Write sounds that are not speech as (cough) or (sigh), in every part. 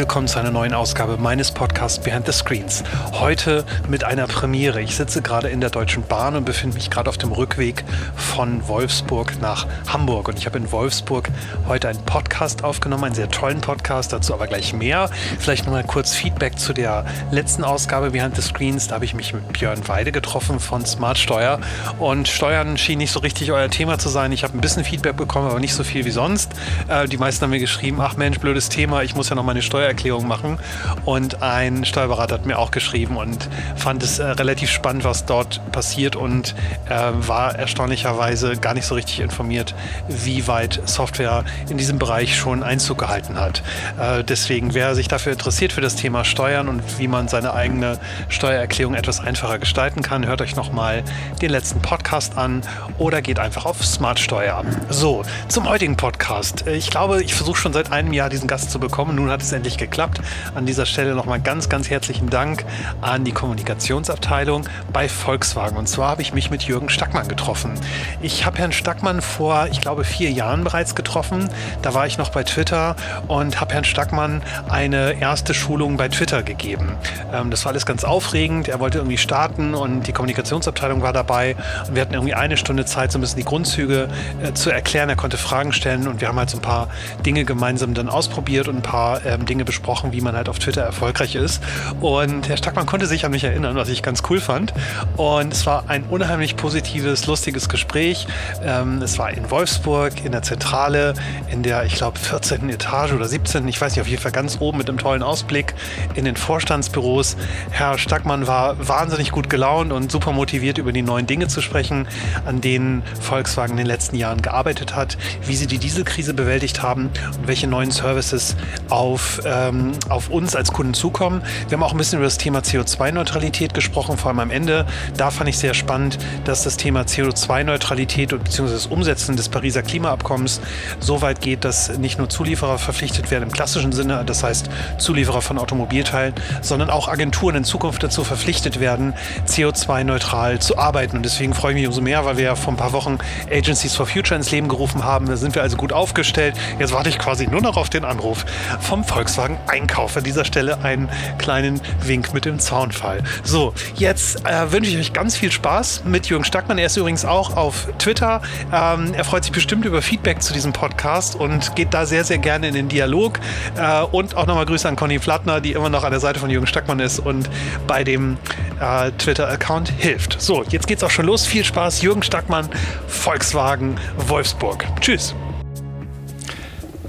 Willkommen zu einer neuen Ausgabe meines Podcasts Behind the Screens. Heute mit einer Premiere. Ich sitze gerade in der Deutschen Bahn und befinde mich gerade auf dem Rückweg von Wolfsburg nach Hamburg. Und ich habe in Wolfsburg heute einen Podcast aufgenommen, einen sehr tollen Podcast, dazu aber gleich mehr. Vielleicht nochmal kurz Feedback zu der letzten Ausgabe Behind the Screens. Da habe ich mich mit Björn Weide getroffen von Smart Steuer. Und Steuern schien nicht so richtig euer Thema zu sein. Ich habe ein bisschen Feedback bekommen, aber nicht so viel wie sonst. Äh, die meisten haben mir geschrieben, ach Mensch, blödes Thema, ich muss ja noch meine Steuererklärung machen. Und ein Steuerberater hat mir auch geschrieben und fand es äh, relativ spannend, was dort passiert und äh, war erstaunlicherweise gar nicht so richtig informiert, wie weit Software in diesem Bereich schon Einzug gehalten hat. Äh, deswegen, wer sich dafür interessiert für das Thema Steuern und wie man seine eigene Steuererklärung etwas einfacher gestalten kann, hört euch nochmal den letzten Podcast an oder geht einfach auf Smart Steuer. So, zum heutigen Podcast. Äh, ich glaube, ich versuche schon seit einem Jahr diesen Gast zu bekommen. Nun hat es endlich geklappt. An dieser Stelle nochmal ganz, ganz herzlichen Dank an die Kommunikationsabteilung bei Volkswagen. Und zwar habe ich mich mit Jürgen Stackmann getroffen. Ich habe Herrn Stackmann vor, ich glaube, vier Jahren bereits getroffen. Da war ich noch bei Twitter und habe Herrn Stackmann eine erste Schulung bei Twitter gegeben. Ähm, das war alles ganz aufregend. Er wollte irgendwie starten und die Kommunikationsabteilung war dabei. Und wir hatten irgendwie eine Stunde Zeit, so ein bisschen die Grundzüge äh, zu erklären. Er konnte Fragen stellen und wir haben halt so ein paar Dinge gemeinsam dann ausprobiert und ein paar ähm, Dinge besprochen, wie man halt auf Twitter erfolgreich ist. Und Herr Stackmann konnte sich an mich erinnern, was ich ganz cool fand. Und es war ein unheimlich positives, lustiges Gespräch. Ähm, es war in Wolfsburg, in der Zentrale, in der, ich glaube, 14. Etage oder 17. Ich weiß nicht, auf jeden Fall ganz oben mit einem tollen Ausblick in den Vorstandsbüros. Herr Stackmann war wahnsinnig gut gelaunt und super motiviert, über die neuen Dinge zu sprechen, an denen Volkswagen in den letzten Jahren gearbeitet hat, wie sie die Dieselkrise bewältigt haben und welche neuen Services auf, ähm, auf uns als Kunden zukommen. Wir haben auch ein bisschen über das Thema CO2-Neutralität gesprochen, vor allem am Ende. Da fand ich sehr spannend, dass das Thema CO2-Neutralität bzw. das Umsetzen des Pariser Klimaabkommens so weit geht, dass nicht nur Zulieferer verpflichtet werden im klassischen Sinne, das heißt Zulieferer von Automobilteilen, sondern auch Agenturen in Zukunft dazu verpflichtet werden, CO2-neutral zu arbeiten. Und deswegen freue ich mich umso mehr, weil wir ja vor ein paar Wochen Agencies for Future ins Leben gerufen haben. Da sind wir also gut aufgestellt. Jetzt warte ich quasi nur noch auf den Anruf vom Volkswagen Einkauf. An dieser Stelle einen kleinen Wink mit dem Zaunfall. So, jetzt äh, wünsche ich euch ganz viel Spaß mit Jürgen Stackmann. Er ist übrigens auch auf Twitter. Ähm, er freut sich bestimmt über Feedback zu diesem Podcast und geht da sehr, sehr gerne in den Dialog. Äh, und auch nochmal Grüße an Conny Flattner, die immer noch an der Seite von Jürgen Stackmann ist und bei dem äh, Twitter-Account hilft. So, jetzt geht's auch schon los. Viel Spaß. Jürgen Stackmann, Volkswagen Wolfsburg. Tschüss.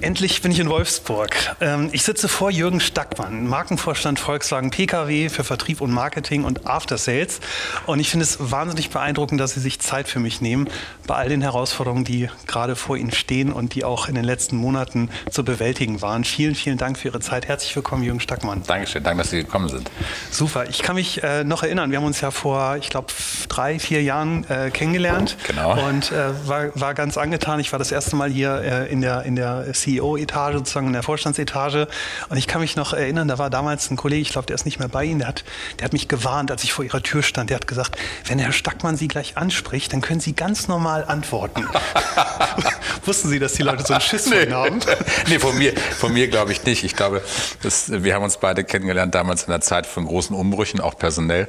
Endlich bin ich in Wolfsburg. Ähm, ich sitze vor Jürgen Stackmann, Markenvorstand Volkswagen Pkw für Vertrieb und Marketing und After Sales. Und ich finde es wahnsinnig beeindruckend, dass Sie sich Zeit für mich nehmen bei all den Herausforderungen, die gerade vor Ihnen stehen und die auch in den letzten Monaten zu bewältigen waren. Vielen, vielen Dank für Ihre Zeit. Herzlich willkommen, Jürgen Stackmann. Dankeschön, danke, dass Sie gekommen sind. Super. Ich kann mich äh, noch erinnern, wir haben uns ja vor, ich glaube, drei, vier Jahren äh, kennengelernt. Genau. Und äh, war, war ganz angetan. Ich war das erste Mal hier in der, in der CEO-Etage, sozusagen in der Vorstandsetage. Und ich kann mich noch erinnern, da war damals ein Kollege, ich glaube, der ist nicht mehr bei Ihnen, der hat, der hat mich gewarnt, als ich vor Ihrer Tür stand. Der hat gesagt, wenn Herr Stackmann Sie gleich anspricht, dann können Sie ganz normal antworten. (laughs) Wussten Sie, dass die Leute so einen Schiss nee. haben? (laughs) nee, von mir, von mir glaube ich nicht. Ich glaube, das, wir haben uns beide kennengelernt damals in der Zeit von großen Umbrüchen, auch personell.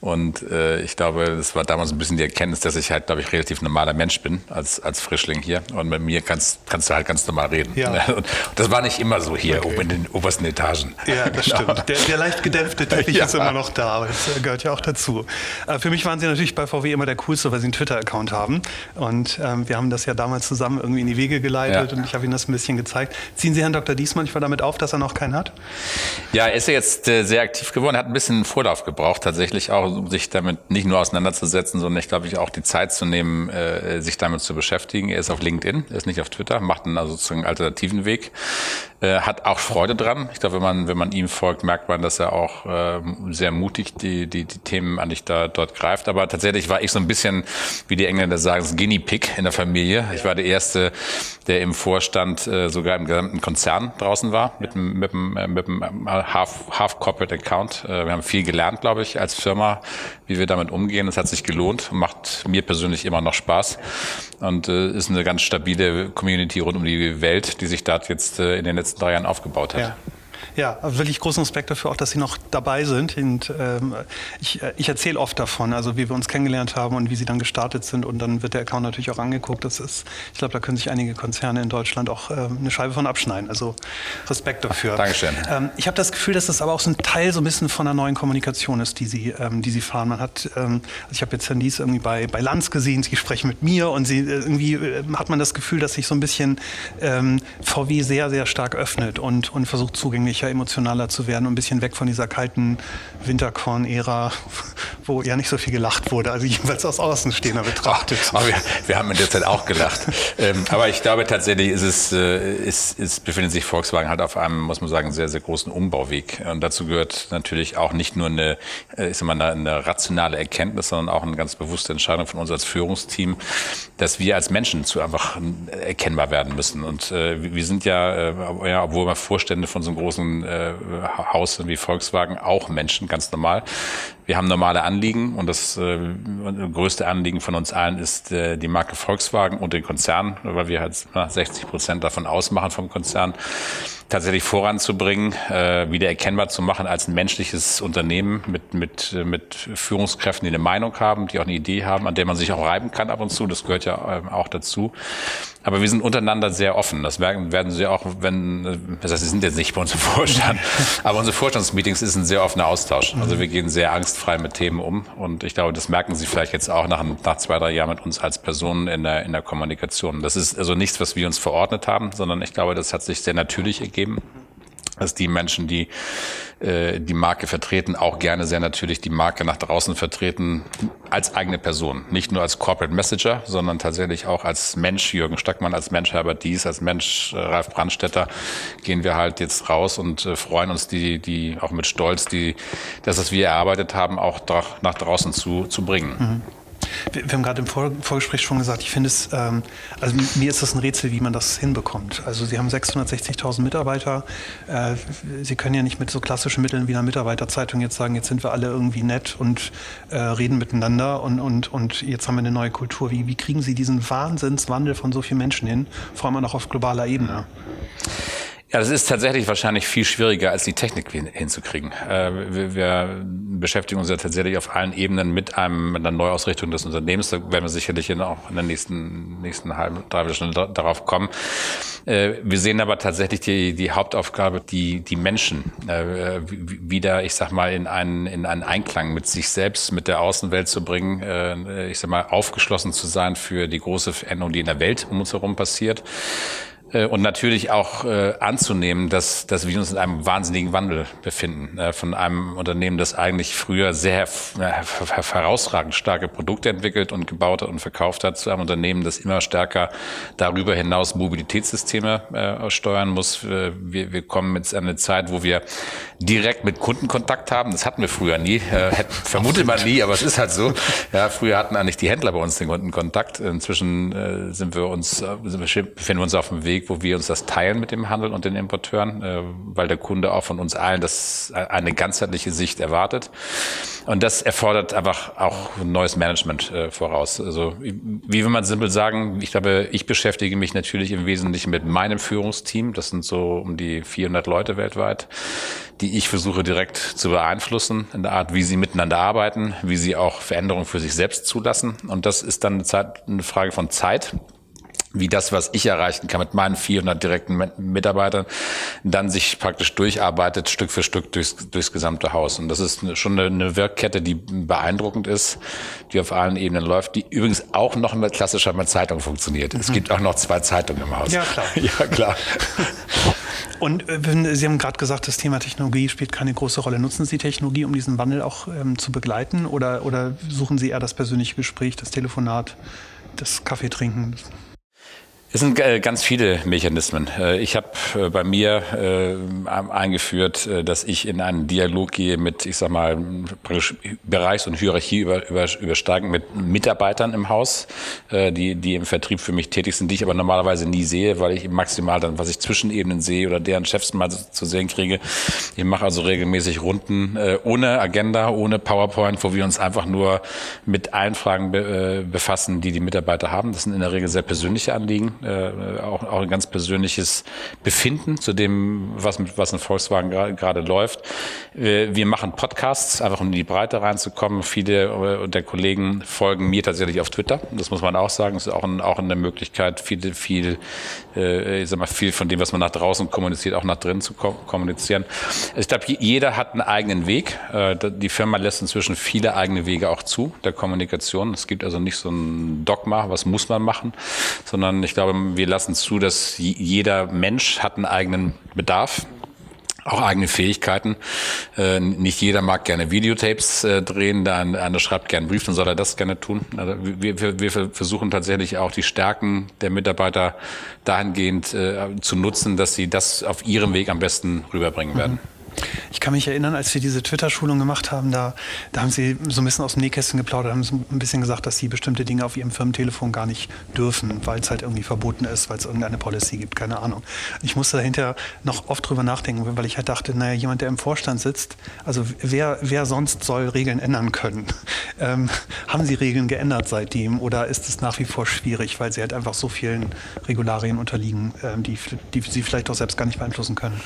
Und äh, ich glaube, das war damals ein bisschen die Erkenntnis, dass ich halt, glaube ich, relativ normaler Mensch bin als, als Frischling hier. Und mit mir kannst, kannst du halt ganz normal reden. Ja. (laughs) Und das war nicht immer so hier okay. oben in den obersten Etagen. Ja, das genau. (laughs) stimmt. Der, der, leicht gedämpfte Teppich ja. ist immer noch da, aber das äh, gehört ja auch dazu. Äh, für mich waren Sie natürlich bei VW immer der Coolste, weil Sie einen Twitter-Account haben. Und ähm, wir haben das ja damals zusammen irgendwie in die Wege geleitet ja. und ich habe Ihnen das ein bisschen gezeigt. Ziehen Sie Herrn Dr. Dies manchmal damit auf, dass er noch keinen hat? Ja, er ist ja jetzt äh, sehr aktiv geworden, hat ein bisschen Vorlauf gebraucht, tatsächlich auch um sich damit nicht nur auseinanderzusetzen, sondern ich glaube ich auch die Zeit zu nehmen, äh, sich damit zu beschäftigen. Er ist auf LinkedIn, er ist nicht auf Twitter, macht einen also sozusagen alternativen Weg, äh, hat auch Freude dran. Ich glaube, wenn man wenn man ihm folgt, merkt man, dass er auch äh, sehr mutig die die die Themen eigentlich da dort greift. Aber tatsächlich war ich so ein bisschen, wie die Engländer sagen, das Guinea Pig in der Familie. Ich war der erste, der im Vorstand äh, sogar im gesamten Konzern draußen war mit einem mit äh, mit einem Half Half Corporate Account. Äh, wir haben viel gelernt, glaube ich, als Firma wie wir damit umgehen. Es hat sich gelohnt, macht mir persönlich immer noch Spaß und äh, ist eine ganz stabile Community rund um die Welt, die sich da jetzt äh, in den letzten drei Jahren aufgebaut hat. Ja. Ja, wirklich großen Respekt dafür auch, dass Sie noch dabei sind. Und ähm, ich, ich erzähle oft davon, also wie wir uns kennengelernt haben und wie Sie dann gestartet sind. Und dann wird der Account natürlich auch angeguckt. Das ist, ich glaube, da können sich einige Konzerne in Deutschland auch ähm, eine Scheibe von abschneiden. Also Respekt dafür. Dankeschön. Ähm, ich habe das Gefühl, dass das aber auch so ein Teil so ein bisschen von einer neuen Kommunikation ist, die Sie, ähm, die Sie fahren. Man hat, ähm, also ich habe jetzt Herrn Dies irgendwie bei, bei Lanz gesehen, Sie sprechen mit mir und Sie äh, irgendwie äh, hat man das Gefühl, dass sich so ein bisschen ähm, VW sehr, sehr stark öffnet und, und versucht zugänglicher, emotionaler zu werden und ein bisschen weg von dieser kalten Winterkorn-Ära, (laughs) wo ja nicht so viel gelacht wurde, also jedenfalls aus Außenstehender betrachtet. Ach, wir, wir, haben in der Zeit auch gelacht. (laughs) ähm, aber ich glaube tatsächlich ist es, äh, ist, ist, befindet sich Volkswagen halt auf einem, muss man sagen, sehr, sehr großen Umbauweg. Und dazu gehört natürlich auch nicht nur eine, äh, ich sag mal, eine, eine rationale Erkenntnis, sondern auch eine ganz bewusste Entscheidung von uns als Führungsteam, dass wir als Menschen zu einfach erkennbar werden müssen. Und äh, wir sind ja, äh, ja, obwohl wir Vorstände von so einem großen äh, Haus wie Volkswagen auch Menschen, ganz normal. Wir haben normale Anliegen und das äh, größte Anliegen von uns allen ist äh, die Marke Volkswagen und den Konzern, weil wir halt 60 Prozent davon ausmachen vom Konzern tatsächlich voranzubringen, äh, wieder erkennbar zu machen als ein menschliches Unternehmen mit, mit, mit Führungskräften, die eine Meinung haben, die auch eine Idee haben, an der man sich auch reiben kann ab und zu. Das gehört ja ähm, auch dazu. Aber wir sind untereinander sehr offen. Das werden, werden Sie auch, wenn, äh, das heißt, Sie sind jetzt nicht bei uns im Vorstand, (laughs) aber unsere Vorstandsmeetings ist ein sehr offener Austausch. Also wir gehen sehr angstfrei mit Themen um und ich glaube, das merken Sie vielleicht jetzt auch nach, nach zwei, drei Jahren mit uns als Personen in der, in der Kommunikation. Das ist also nichts, was wir uns verordnet haben, sondern ich glaube, das hat sich sehr natürlich ergeben dass die Menschen, die äh, die Marke vertreten, auch gerne sehr natürlich die Marke nach draußen vertreten als eigene Person. Nicht nur als Corporate Messenger, sondern tatsächlich auch als Mensch, Jürgen Stackmann, als Mensch Herbert Dies, als Mensch äh, Ralf Brandstetter, gehen wir halt jetzt raus und äh, freuen uns, die, die auch mit Stolz, die, das, was wir erarbeitet haben, auch nach draußen zu, zu bringen. Mhm. Wir, wir haben gerade im Vor Vorgespräch schon gesagt, ich finde es, ähm, also mir ist das ein Rätsel, wie man das hinbekommt. Also Sie haben 660.000 Mitarbeiter. Äh, Sie können ja nicht mit so klassischen Mitteln wie einer Mitarbeiterzeitung jetzt sagen, jetzt sind wir alle irgendwie nett und äh, reden miteinander und, und, und jetzt haben wir eine neue Kultur. Wie, wie kriegen Sie diesen Wahnsinnswandel von so vielen Menschen hin, vor allem auch auf globaler Ebene? Ja, das ist tatsächlich wahrscheinlich viel schwieriger, als die Technik hinzukriegen. Äh, wir, wir, beschäftigen uns ja tatsächlich auf allen Ebenen mit, einem, mit einer Neuausrichtung des Unternehmens. Da werden wir sicherlich auch in der nächsten, nächsten halben, dreiviertel Stunde darauf kommen. Äh, wir sehen aber tatsächlich die, die Hauptaufgabe, die, die Menschen äh, wieder, ich sag mal, in einen, in einen Einklang mit sich selbst, mit der Außenwelt zu bringen. Ich sag mal, aufgeschlossen zu sein für die große Veränderung, die in der Welt um uns herum passiert und natürlich auch äh, anzunehmen, dass, dass wir uns in einem wahnsinnigen Wandel befinden. Äh, von einem Unternehmen, das eigentlich früher sehr äh, herausragend starke Produkte entwickelt und gebaut hat und verkauft hat, zu einem Unternehmen, das immer stärker darüber hinaus Mobilitätssysteme äh, steuern muss. Äh, wir, wir kommen jetzt an eine Zeit, wo wir direkt mit Kunden Kontakt haben. Das hatten wir früher nie. Äh, hätte, (laughs) vermutet man nie, aber es ist halt so. (laughs) Ja, früher hatten eigentlich die Händler bei uns den Kundenkontakt. Inzwischen äh, sind wir uns, äh, befinden wir uns auf dem Weg, Weg, wo wir uns das teilen mit dem Handel und den Importeuren, äh, weil der Kunde auch von uns allen das äh, eine ganzheitliche Sicht erwartet. Und das erfordert einfach auch ein neues Management äh, voraus. Also wie will man simpel sagen, ich glaube, ich beschäftige mich natürlich im Wesentlichen mit meinem Führungsteam. Das sind so um die 400 Leute weltweit, die ich versuche direkt zu beeinflussen in der Art, wie sie miteinander arbeiten, wie sie auch Veränderungen für sich selbst zulassen. Und das ist dann eine, Zeit, eine Frage von Zeit wie das, was ich erreichen kann mit meinen 400 direkten Mitarbeitern, dann sich praktisch durcharbeitet, Stück für Stück durchs, durchs gesamte Haus. Und das ist schon eine Wirkkette, die beeindruckend ist, die auf allen Ebenen läuft, die übrigens auch noch mit klassischer mit Zeitung funktioniert. Mhm. Es gibt auch noch zwei Zeitungen im Haus. Ja, klar. (laughs) ja, klar. Und äh, Sie haben gerade gesagt, das Thema Technologie spielt keine große Rolle. Nutzen Sie Technologie, um diesen Wandel auch ähm, zu begleiten? Oder, oder suchen Sie eher das persönliche Gespräch, das Telefonat, das Kaffeetrinken? Es sind äh, ganz viele Mechanismen. Äh, ich habe äh, bei mir eingeführt, dass ich in einen Dialog gehe mit, ich sag mal, Bereichs- und Hierarchie über, über, übersteigen mit Mitarbeitern im Haus, die, die im Vertrieb für mich tätig sind, die ich aber normalerweise nie sehe, weil ich maximal dann, was ich zwischen Ebenen sehe oder deren Chefs mal zu sehen kriege. Ich mache also regelmäßig Runden ohne Agenda, ohne PowerPoint, wo wir uns einfach nur mit allen Fragen befassen, die die Mitarbeiter haben. Das sind in der Regel sehr persönliche Anliegen äh, auch, auch ein ganz persönliches Befinden zu dem, was, mit, was in Volkswagen gerade läuft. Wir, wir machen Podcasts, einfach um in die Breite reinzukommen. Viele der Kollegen folgen mir tatsächlich auf Twitter. Das muss man auch sagen. Das ist auch, ein, auch eine Möglichkeit, viel, viel, äh, ich sag mal, viel von dem, was man nach draußen kommuniziert, auch nach drinnen zu kommunizieren. Ich glaube, jeder hat einen eigenen Weg. Äh, die Firma lässt inzwischen viele eigene Wege auch zu, der Kommunikation. Es gibt also nicht so ein Dogma, was muss man machen, sondern ich glaube, wir lassen zu, dass jeder Mensch hat einen eigenen Bedarf auch eigene Fähigkeiten. Äh, nicht jeder mag gerne Videotapes äh, drehen, der eine schreibt gerne einen Brief, dann soll er das gerne tun. Also wir, wir, wir versuchen tatsächlich auch die Stärken der Mitarbeiter dahingehend äh, zu nutzen, dass sie das auf ihrem Weg am besten rüberbringen werden. Mhm. Ich kann mich erinnern, als wir diese Twitter-Schulung gemacht haben, da, da haben Sie so ein bisschen aus dem Nähkästchen geplaudert, haben so ein bisschen gesagt, dass Sie bestimmte Dinge auf Ihrem Firmentelefon gar nicht dürfen, weil es halt irgendwie verboten ist, weil es irgendeine Policy gibt, keine Ahnung. Ich musste dahinter noch oft drüber nachdenken, weil ich halt dachte, naja, jemand, der im Vorstand sitzt, also wer, wer sonst soll Regeln ändern können? (laughs) Ähm, haben Sie Regeln geändert seitdem oder ist es nach wie vor schwierig, weil Sie halt einfach so vielen Regularien unterliegen, ähm, die, die Sie vielleicht auch selbst gar nicht beeinflussen können?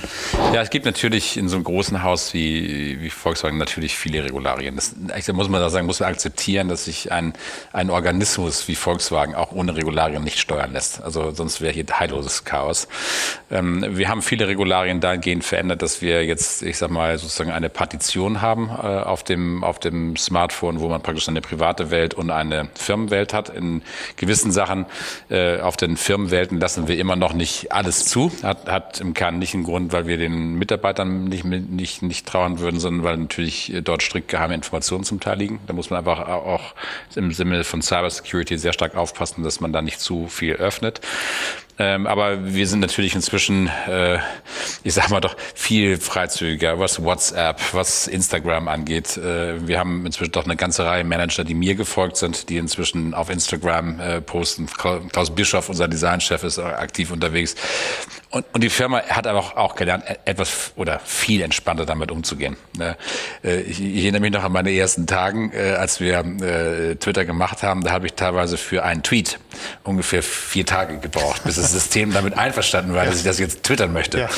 Ja, es gibt natürlich in so einem großen Haus wie, wie Volkswagen natürlich viele Regularien. Das muss man da sagen, muss man akzeptieren, dass sich ein, ein Organismus wie Volkswagen auch ohne Regularien nicht steuern lässt. Also sonst wäre hier heilloses Chaos. Ähm, wir haben viele Regularien dahingehend verändert, dass wir jetzt, ich sag mal, sozusagen eine Partition haben äh, auf, dem, auf dem Smartphone, wo man praktisch eine private Welt und eine Firmenwelt hat. In gewissen Sachen äh, auf den Firmenwelten lassen wir immer noch nicht alles zu. Hat, hat im Kern nicht einen Grund, weil wir den Mitarbeitern nicht nicht, nicht, nicht trauern würden, sondern weil natürlich dort strikt geheime Informationen zum Teil liegen. Da muss man einfach auch im Sinne von Cybersecurity sehr stark aufpassen, dass man da nicht zu viel öffnet. Ähm, aber wir sind natürlich inzwischen, äh, ich sag mal doch, viel freizügiger, was WhatsApp, was Instagram angeht. Äh, wir haben inzwischen doch eine ganze Reihe Manager, die mir gefolgt sind, die inzwischen auf Instagram äh, posten. Klaus Bischoff, unser Designchef, ist aktiv unterwegs. Und, und die Firma hat aber auch, auch gelernt, e-, etwas oder viel entspannter damit umzugehen. Ne? Äh, ich, ich erinnere mich noch an meine ersten Tagen, äh, als wir äh, Twitter gemacht haben. Da habe ich teilweise für einen Tweet ungefähr vier Tage gebraucht, bis das System damit (laughs) einverstanden war, dass ich das jetzt twittern möchte. Ja.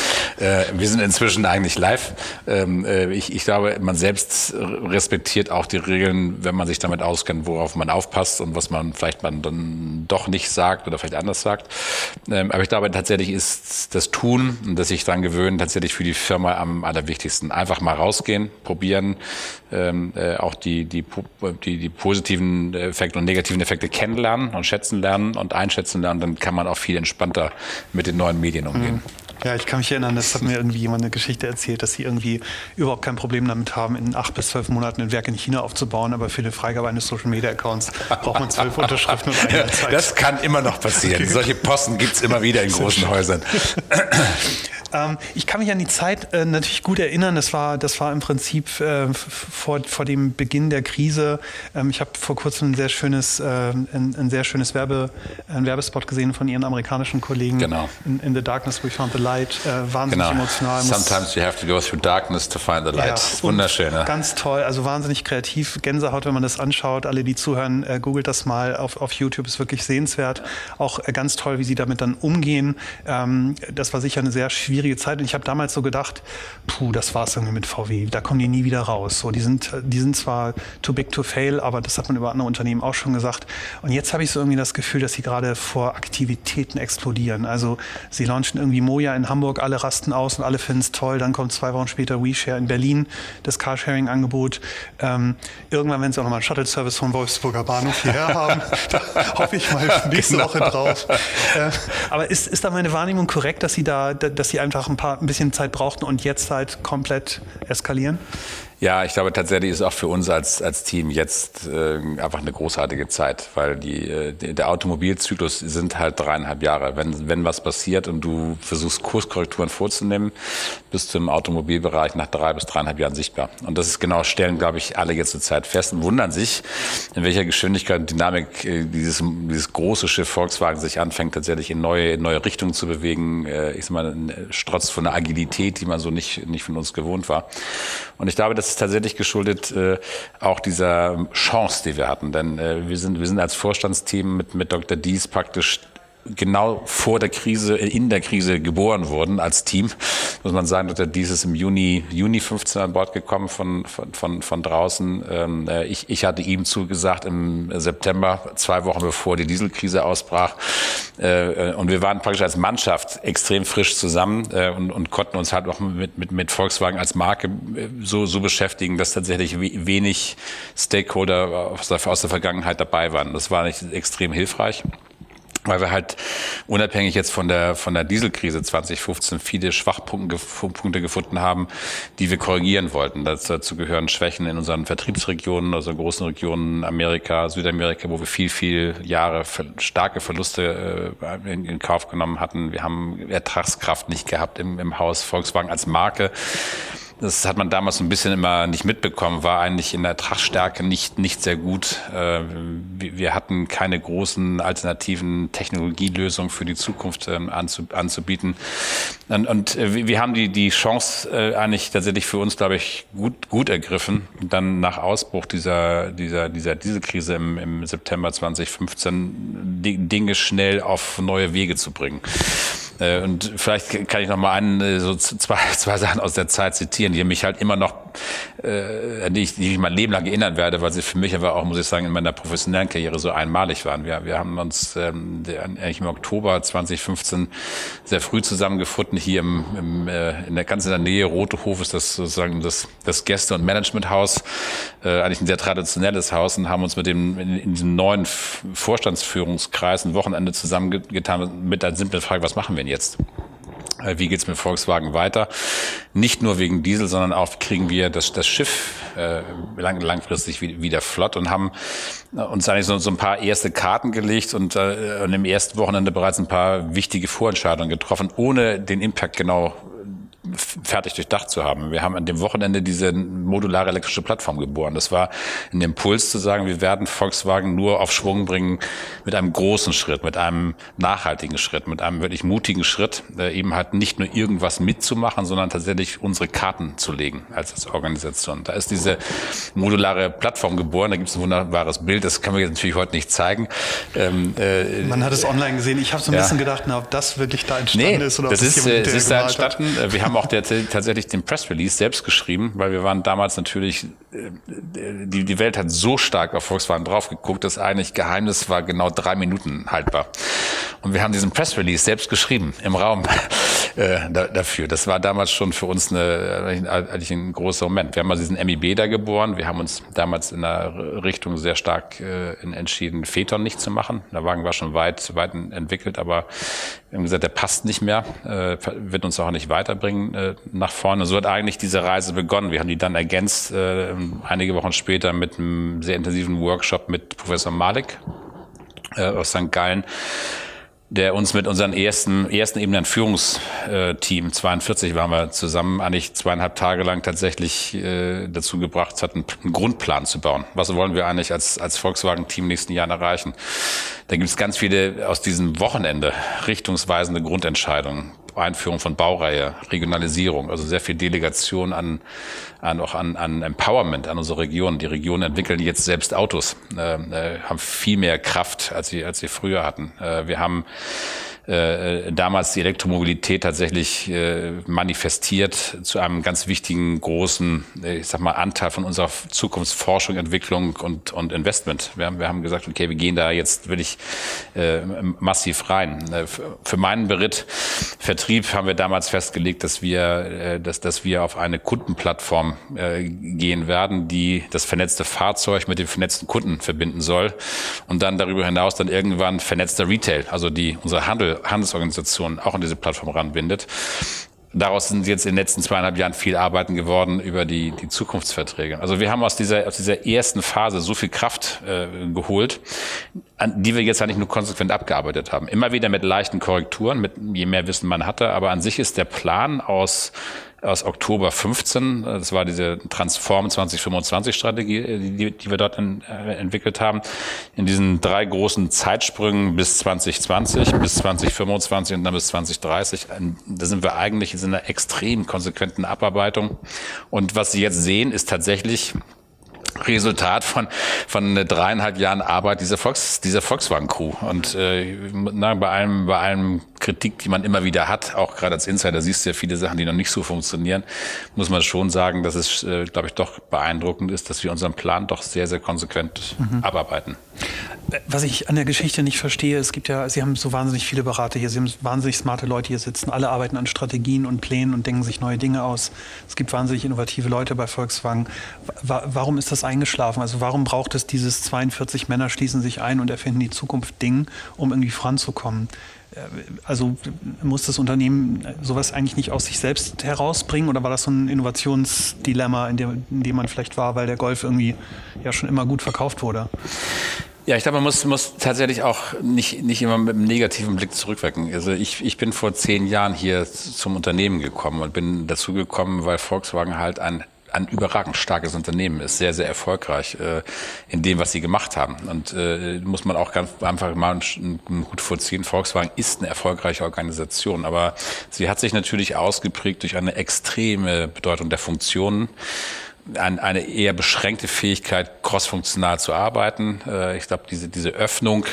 Wir sind inzwischen eigentlich live. Ähm, ich, ich glaube, man selbst respektiert auch die Regeln, wenn man sich damit auskennt, worauf man aufpasst und was man vielleicht man dann doch nicht sagt oder vielleicht anders sagt. Ähm, aber ich glaube, tatsächlich ist das, Tun und das sich daran gewöhnen, tatsächlich für die Firma am allerwichtigsten. Einfach mal rausgehen, probieren, ähm, äh, auch die, die, die, die positiven Effekte und negativen Effekte kennenlernen und schätzen lernen und einschätzen lernen. Dann kann man auch viel entspannter mit den neuen Medien umgehen. Mhm. Ja, ich kann mich erinnern, das hat mir irgendwie jemand eine Geschichte erzählt, dass sie irgendwie überhaupt kein Problem damit haben, in acht bis zwölf Monaten ein Werk in China aufzubauen, aber für die Freigabe eines Social Media Accounts braucht man zwölf (laughs) Unterschriften und eine Zeit. Das kann immer noch passieren. Solche Posten gibt es immer wieder in großen Häusern. (clears throat) (clears throat) Ähm, ich kann mich an die Zeit äh, natürlich gut erinnern. Das war, das war im Prinzip äh, vor, vor dem Beginn der Krise. Ähm, ich habe vor kurzem ein sehr schönes, äh, ein, ein, sehr schönes Werbe, ein Werbespot gesehen von Ihren amerikanischen Kollegen. Genau. In, in the Darkness we found the light. Äh, wahnsinnig genau. emotional. Sometimes you have to go through darkness to find the light. Ja, Wunderschön. Ne? Ganz toll. Also wahnsinnig kreativ. Gänsehaut, wenn man das anschaut. Alle, die zuhören, äh, googelt das mal auf, auf YouTube. Ist wirklich sehenswert. Auch äh, ganz toll, wie Sie damit dann umgehen. Ähm, das war sicher eine sehr schwierige schwierige Zeit. Und ich habe damals so gedacht, puh, das war's irgendwie mit VW. Da kommen die nie wieder raus. So, die sind, die sind zwar too big to fail, aber das hat man über andere Unternehmen auch schon gesagt. Und jetzt habe ich so irgendwie das Gefühl, dass sie gerade vor Aktivitäten explodieren. Also sie launchen irgendwie Moja in Hamburg, alle rasten aus und alle finden es toll. Dann kommt zwei Wochen später WeShare in Berlin, das Carsharing-Angebot. Ähm, irgendwann, wenn sie auch nochmal einen Shuttle-Service vom Wolfsburger Bahnhof hierher (laughs) haben, da hoffe ich mal (laughs) nächste genau. Woche drauf. Äh, aber ist, ist da meine Wahrnehmung korrekt, dass sie da, dass sie einfach ein paar ein bisschen Zeit brauchten und jetzt halt komplett eskalieren? Ja, ich glaube tatsächlich ist auch für uns als, als Team jetzt äh, einfach eine großartige Zeit, weil die, äh, der Automobilzyklus sind halt dreieinhalb Jahre. Wenn, wenn was passiert und du versuchst Kurskorrekturen vorzunehmen, bist du im Automobilbereich nach drei bis dreieinhalb Jahren sichtbar. Und das ist genau, stellen, glaube ich, alle jetzt zur Zeit fest und wundern sich, in welcher Geschwindigkeit und Dynamik äh, dieses, dieses große Schiff Volkswagen sich anfängt, tatsächlich in neue, in neue Richtungen zu bewegen. Äh, ich sag mal, strotzt von einer Agilität, die man so nicht, nicht von uns gewohnt war. Und ich glaube, das ist tatsächlich geschuldet äh, auch dieser Chance, die wir hatten. Denn äh, wir, sind, wir sind als Vorstandsteam mit, mit Dr. Dies praktisch genau vor der Krise, in der Krise geboren wurden als Team. Muss man sagen, dass dieses im Juni, Juni 15 an Bord gekommen von, von, von, von draußen. Ähm, äh, ich, ich hatte ihm zugesagt im September, zwei Wochen bevor die Dieselkrise ausbrach. Äh, und wir waren praktisch als Mannschaft extrem frisch zusammen äh, und, und konnten uns halt auch mit, mit, mit Volkswagen als Marke äh, so, so beschäftigen, dass tatsächlich wenig Stakeholder aus der, aus der Vergangenheit dabei waren. Das war nicht extrem hilfreich weil wir halt unabhängig jetzt von der von der Dieselkrise 2015 viele Schwachpunkte Punkte gefunden haben, die wir korrigieren wollten. Dazu gehören Schwächen in unseren Vertriebsregionen, also großen Regionen Amerika, Südamerika, wo wir viel viel Jahre starke Verluste äh, in, in Kauf genommen hatten. Wir haben Ertragskraft nicht gehabt im, im Haus Volkswagen als Marke das hat man damals ein bisschen immer nicht mitbekommen, war eigentlich in der Ertragsstärke nicht, nicht sehr gut. Äh, wir hatten keine großen alternativen Technologielösungen für die Zukunft ähm, anzubieten. Und äh, wir haben die, die Chance äh, eigentlich tatsächlich für uns, glaube ich, gut, gut ergriffen, dann nach Ausbruch dieser, dieser, dieser Dieselkrise im, im September 2015 Dinge schnell auf neue Wege zu bringen. Und vielleicht kann ich noch mal einen, so zwei, (laughs) zwei Sachen aus der Zeit zitieren die mich halt immer noch, äh, die, ich, die ich mein Leben lang erinnern werde, weil sie für mich aber auch, muss ich sagen, in meiner professionellen Karriere so einmalig waren. Wir, wir haben uns ähm, eigentlich im Oktober 2015 sehr früh zusammengefunden, hier im, im, äh, in der ganz in der Nähe, Rote Hof ist das sozusagen das, das Gäste- und Managementhaus, äh, eigentlich ein sehr traditionelles Haus und haben uns mit dem, in, in diesem neuen Vorstandsführungskreis ein Wochenende zusammengetan mit der simplen Frage, was machen wir denn jetzt? Äh, wie geht's mit Volkswagen weiter? Nicht nur wegen Diesel, sondern auch kriegen wir das, das Schiff äh, lang, langfristig wieder flott und haben uns eigentlich so, so ein paar erste Karten gelegt und, äh, und im ersten Wochenende bereits ein paar wichtige Vorentscheidungen getroffen, ohne den Impact genau fertig durchdacht zu haben. Wir haben an dem Wochenende diese modulare elektrische Plattform geboren. Das war ein Impuls zu sagen, wir werden Volkswagen nur auf Schwung bringen mit einem großen Schritt, mit einem nachhaltigen Schritt, mit einem wirklich mutigen Schritt, äh, eben halt nicht nur irgendwas mitzumachen, sondern tatsächlich unsere Karten zu legen als Organisation. Da ist diese modulare Plattform geboren. Da gibt es ein wunderbares Bild. Das können wir jetzt natürlich heute nicht zeigen. Ähm, äh, Man hat es online gesehen. Ich habe so ein ja. bisschen gedacht, na, ob das wirklich da entstanden nee, ist oder ob das ist, äh, es ist da entstanden. Hat. Wir haben haben auch der, tatsächlich den Press Release selbst geschrieben, weil wir waren damals natürlich, die, die Welt hat so stark auf Volkswagen drauf geguckt, dass eigentlich Geheimnis war genau drei Minuten haltbar. Und wir haben diesen Press Release selbst geschrieben im Raum (laughs) äh, dafür. Das war damals schon für uns eine, eigentlich ein großer Moment. Wir haben also diesen MIB da geboren. Wir haben uns damals in einer Richtung sehr stark äh, entschieden, Phaeton nicht zu machen. Der Wagen war schon weit, weit entwickelt, aber wir haben gesagt, der passt nicht mehr, äh, wird uns auch nicht weiterbringen äh, nach vorne. So hat eigentlich diese Reise begonnen. Wir haben die dann ergänzt äh, einige Wochen später mit einem sehr intensiven Workshop mit Professor Malik äh, aus St. Gallen der uns mit unseren ersten, ersten eben ein Führungsteam, 42 waren wir zusammen, eigentlich zweieinhalb Tage lang tatsächlich äh, dazu gebracht hat, einen, einen Grundplan zu bauen. Was wollen wir eigentlich als, als Volkswagen-Team nächsten Jahren erreichen? Da gibt es ganz viele aus diesem Wochenende richtungsweisende Grundentscheidungen. Einführung von Baureihe, Regionalisierung, also sehr viel Delegation an, an auch an, an Empowerment an unsere Region. Die Regionen entwickeln jetzt selbst Autos, äh, äh, haben viel mehr Kraft, als sie, als sie früher hatten. Äh, wir haben äh, damals die Elektromobilität tatsächlich äh, manifestiert zu einem ganz wichtigen, großen, äh, ich sag mal, Anteil von unserer Zukunftsforschung, Entwicklung und, und Investment. Wir haben, wir haben gesagt, okay, wir gehen da jetzt wirklich äh, massiv rein. Äh, für meinen Beritt Vertrieb haben wir damals festgelegt, dass wir, äh, dass, dass wir auf eine Kundenplattform äh, gehen werden, die das vernetzte Fahrzeug mit dem vernetzten Kunden verbinden soll und dann darüber hinaus dann irgendwann vernetzter Retail, also die unsere Handel Handelsorganisationen auch an diese Plattform ranbindet. Daraus sind jetzt in den letzten zweieinhalb Jahren viel Arbeiten geworden über die, die Zukunftsverträge. Also wir haben aus dieser, aus dieser ersten Phase so viel Kraft äh, geholt, an, die wir jetzt eigentlich nur konsequent abgearbeitet haben. Immer wieder mit leichten Korrekturen, mit je mehr Wissen man hatte. Aber an sich ist der Plan aus aus Oktober 15. Das war diese Transform 2025 Strategie, die, die wir dort in, äh, entwickelt haben. In diesen drei großen Zeitsprüngen bis 2020, bis 2025 und dann bis 2030. Da sind wir eigentlich in einer extrem konsequenten Abarbeitung. Und was Sie jetzt sehen, ist tatsächlich Resultat von, von dreieinhalb Jahren Arbeit dieser, Volks, dieser Volkswagen-Crew. Und äh, na, bei allem, bei allem Kritik, die man immer wieder hat, auch gerade als Insider siehst du ja viele Sachen, die noch nicht so funktionieren, muss man schon sagen, dass es, äh, glaube ich, doch beeindruckend ist, dass wir unseren Plan doch sehr, sehr konsequent mhm. abarbeiten. Was ich an der Geschichte nicht verstehe, es gibt ja, Sie haben so wahnsinnig viele Berater hier, Sie haben wahnsinnig smarte Leute hier sitzen, alle arbeiten an Strategien und Plänen und denken sich neue Dinge aus. Es gibt wahnsinnig innovative Leute bei Volkswagen. Warum ist das eingeschlafen? Also warum braucht es dieses 42 Männer schließen sich ein und erfinden die Zukunft Ding, um irgendwie voranzukommen? Äh, also muss das Unternehmen sowas eigentlich nicht aus sich selbst herausbringen oder war das so ein Innovationsdilemma, in dem, in dem man vielleicht war, weil der Golf irgendwie ja schon immer gut verkauft wurde? Ja, ich glaube, man muss, muss tatsächlich auch nicht, nicht immer mit einem negativen Blick zurückwecken. Also ich, ich bin vor zehn Jahren hier zum Unternehmen gekommen und bin dazu gekommen, weil Volkswagen halt ein ein überragend starkes Unternehmen ist, sehr, sehr erfolgreich äh, in dem, was sie gemacht haben. Und äh, muss man auch ganz einfach mal einen, einen Hut vorziehen. Volkswagen ist eine erfolgreiche Organisation, aber sie hat sich natürlich ausgeprägt durch eine extreme Bedeutung der Funktionen ein, eine eher beschränkte Fähigkeit, crossfunktional zu arbeiten. Äh, ich glaube, diese, diese Öffnung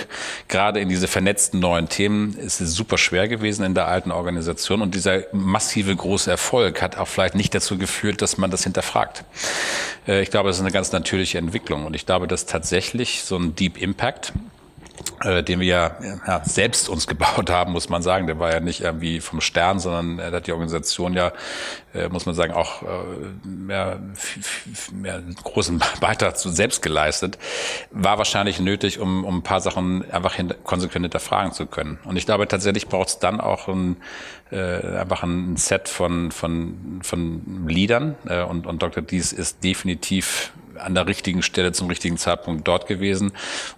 gerade in diese vernetzten neuen Themen ist super schwer gewesen in der alten Organisation. Und dieser massive große Erfolg hat auch vielleicht nicht dazu geführt, dass man das hinterfragt. Äh, ich glaube, das ist eine ganz natürliche Entwicklung. Und ich glaube, dass tatsächlich so ein Deep Impact äh, den wir ja, ja, selbst uns gebaut haben, muss man sagen. Der war ja nicht irgendwie vom Stern, sondern er hat die Organisation ja, äh, muss man sagen, auch äh, mehr, mehr großen (laughs) Beitrag zu selbst geleistet. War wahrscheinlich nötig, um, um ein paar Sachen einfach hinter, konsequent hinterfragen zu können. Und ich glaube, tatsächlich braucht es dann auch ein, äh, einfach ein Set von, von, von Leadern. Äh, und, und Dr. Dies ist definitiv an der richtigen Stelle zum richtigen Zeitpunkt dort gewesen,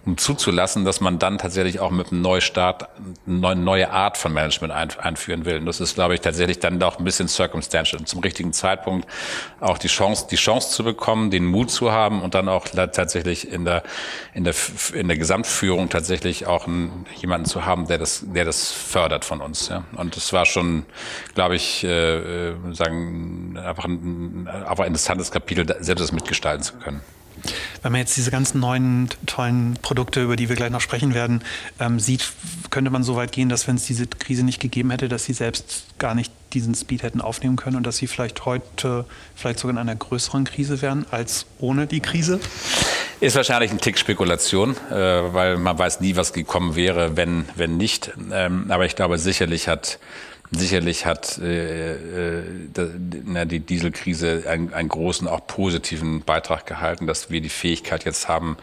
um zuzulassen, dass man dann tatsächlich auch mit einem Neustart eine neue Art von Management einführen will. Und das ist, glaube ich, tatsächlich dann auch ein bisschen circumstantial. Zum richtigen Zeitpunkt auch die Chance, die Chance zu bekommen, den Mut zu haben und dann auch tatsächlich in der, in der, in der Gesamtführung tatsächlich auch einen, jemanden zu haben, der das, der das fördert von uns. Ja. Und das war schon, glaube ich, äh, äh sagen, einfach ein, einfach ein interessantes Kapitel, selbst das mitgestalten zu können können. Wenn man jetzt diese ganzen neuen tollen Produkte, über die wir gleich noch sprechen werden, ähm, sieht, könnte man so weit gehen, dass wenn es diese Krise nicht gegeben hätte, dass sie selbst gar nicht diesen Speed hätten aufnehmen können und dass sie vielleicht heute vielleicht sogar in einer größeren Krise wären als ohne die Krise? Ist wahrscheinlich ein Tick Spekulation, äh, weil man weiß nie, was gekommen wäre, wenn, wenn nicht. Ähm, aber ich glaube, sicherlich hat Sicherlich hat äh, äh, die Dieselkrise einen, einen großen, auch positiven Beitrag gehalten, dass wir die Fähigkeit jetzt haben,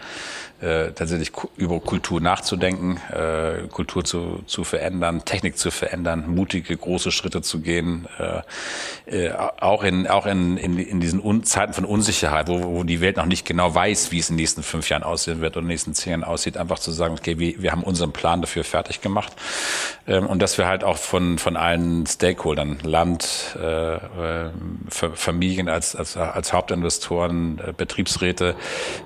äh, tatsächlich über Kultur nachzudenken, äh, Kultur zu, zu verändern, Technik zu verändern, mutige, große Schritte zu gehen, äh, äh, auch in, auch in, in, in diesen Un Zeiten von Unsicherheit, wo, wo die Welt noch nicht genau weiß, wie es in den nächsten fünf Jahren aussehen wird oder in den nächsten zehn Jahren aussieht, einfach zu sagen, okay, wir, wir haben unseren Plan dafür fertig gemacht. Ähm, und dass wir halt auch von, von allen Stakeholdern, Land, äh, äh Familien als, als, als Hauptinvestoren, äh, Betriebsräte,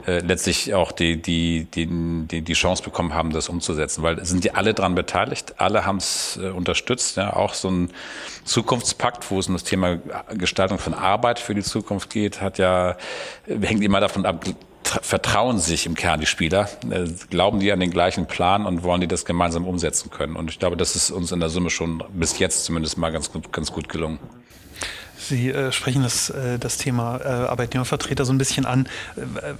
äh, letztlich auch die, die die, die, die, die Chance bekommen haben, das umzusetzen. Weil sind die alle dran beteiligt, alle haben es äh, unterstützt. Ja, auch so ein Zukunftspakt, wo es um das Thema Gestaltung von Arbeit für die Zukunft geht, hat ja, hängt immer davon ab, vertrauen sich im Kern die Spieler, äh, glauben die an den gleichen Plan und wollen die das gemeinsam umsetzen können. Und ich glaube, das ist uns in der Summe schon bis jetzt zumindest mal ganz, ganz gut gelungen. Sie äh, sprechen das, äh, das Thema äh, Arbeitnehmervertreter so ein bisschen an. Äh,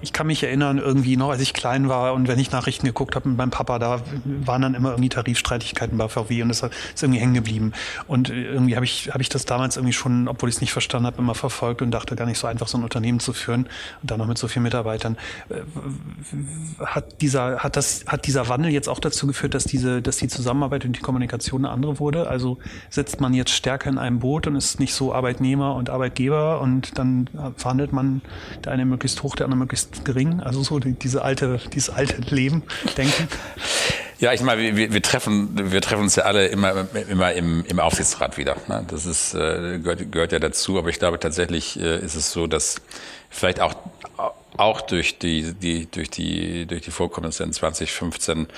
ich kann mich erinnern, irgendwie noch, als ich klein war und wenn ich Nachrichten geguckt habe mit meinem Papa, da waren dann immer irgendwie Tarifstreitigkeiten bei VW und das ist irgendwie hängen geblieben. Und irgendwie habe ich, hab ich das damals irgendwie schon, obwohl ich es nicht verstanden habe, immer verfolgt und dachte gar nicht so einfach, so ein Unternehmen zu führen und dann noch mit so vielen Mitarbeitern. Äh, hat dieser, hat das, hat dieser Wandel jetzt auch dazu geführt, dass diese, dass die Zusammenarbeit und die Kommunikation eine andere wurde? Also sitzt man jetzt stärker in einem Boot und ist nicht so Arbeitnehmer und Arbeitgeber und dann verhandelt man der eine möglichst hoch, der andere möglichst gering. Also so die, diese alte, dieses alte (laughs) Leben, denken. Ja, ich meine, wir, wir, treffen, wir treffen uns ja alle immer, immer im, im Aufsichtsrat wieder. Ne? Das ist, äh, gehört, gehört ja dazu, aber ich glaube tatsächlich äh, ist es so, dass vielleicht auch auch durch die, die, durch die, durch die Vorkommnisse in 2015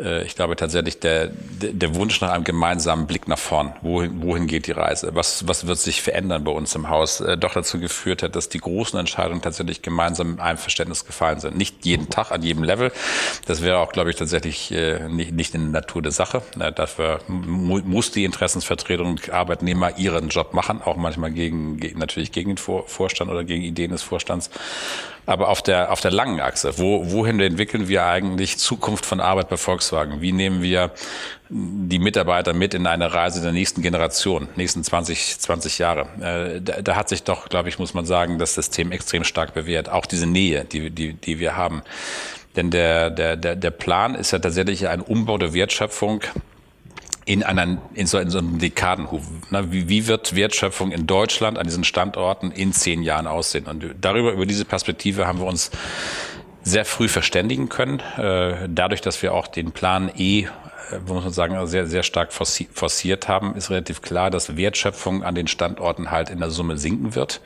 äh, ich glaube tatsächlich der, der Wunsch nach einem gemeinsamen Blick nach vorn. Wohin, wohin geht die Reise? Was, was wird sich verändern bei uns im Haus? Äh, doch dazu geführt hat, dass die großen Entscheidungen tatsächlich gemeinsam in einem Verständnis gefallen sind. Nicht jeden Tag, an jedem Level. Das wäre auch, glaube ich, tatsächlich äh, nicht, nicht in der Natur der Sache. Dafür muss die Interessensvertretung Arbeitnehmer ihren Job machen, auch manchmal gegen, natürlich gegen den Vorstand oder gegen Ideen des Vorstands. Aber auf der, auf der langen Achse, wo, wohin entwickeln wir eigentlich Zukunft von Arbeit bei Volkswagen? Wie nehmen wir die Mitarbeiter mit in eine Reise der nächsten Generation, nächsten 20, 20 Jahre? Äh, da, da hat sich doch, glaube ich, muss man sagen, das System extrem stark bewährt. Auch diese Nähe, die, die, die wir haben. Denn der, der, der, der Plan ist ja tatsächlich ein Umbau der Wertschöpfung in, einer, in, so, in so einem Dekadenhuf. Wie, wie wird Wertschöpfung in Deutschland an diesen Standorten in zehn Jahren aussehen? Und darüber, über diese Perspektive haben wir uns sehr früh verständigen können. Äh, dadurch, dass wir auch den Plan E äh, muss man sagen, sehr, sehr stark forciert haben, ist relativ klar, dass Wertschöpfung an den Standorten halt in der Summe sinken wird.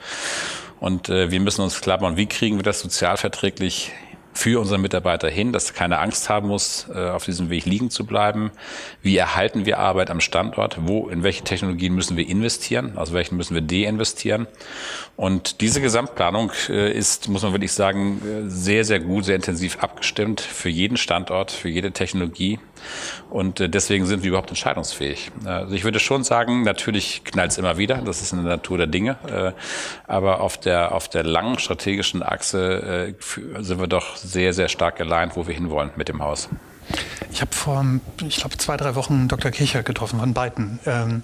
Und äh, wir müssen uns klar machen, wie kriegen wir das sozialverträglich für unsere Mitarbeiter hin, dass keine Angst haben muss, äh, auf diesem Weg liegen zu bleiben. Wie erhalten wir Arbeit am Standort? Wo, in welche Technologien müssen wir investieren? Aus welchen müssen wir deinvestieren? Und diese Gesamtplanung äh, ist, muss man wirklich sagen, äh, sehr, sehr gut, sehr intensiv abgestimmt für jeden Standort, für jede Technologie. Und deswegen sind wir überhaupt entscheidungsfähig. Also ich würde schon sagen, natürlich knallt es immer wieder, das ist in der Natur der Dinge. Aber auf der, auf der langen strategischen Achse sind wir doch sehr, sehr stark geleint, wo wir hinwollen mit dem Haus. Ich habe vor, ich glaube, zwei, drei Wochen Dr. Kircher getroffen von Byton. Ähm,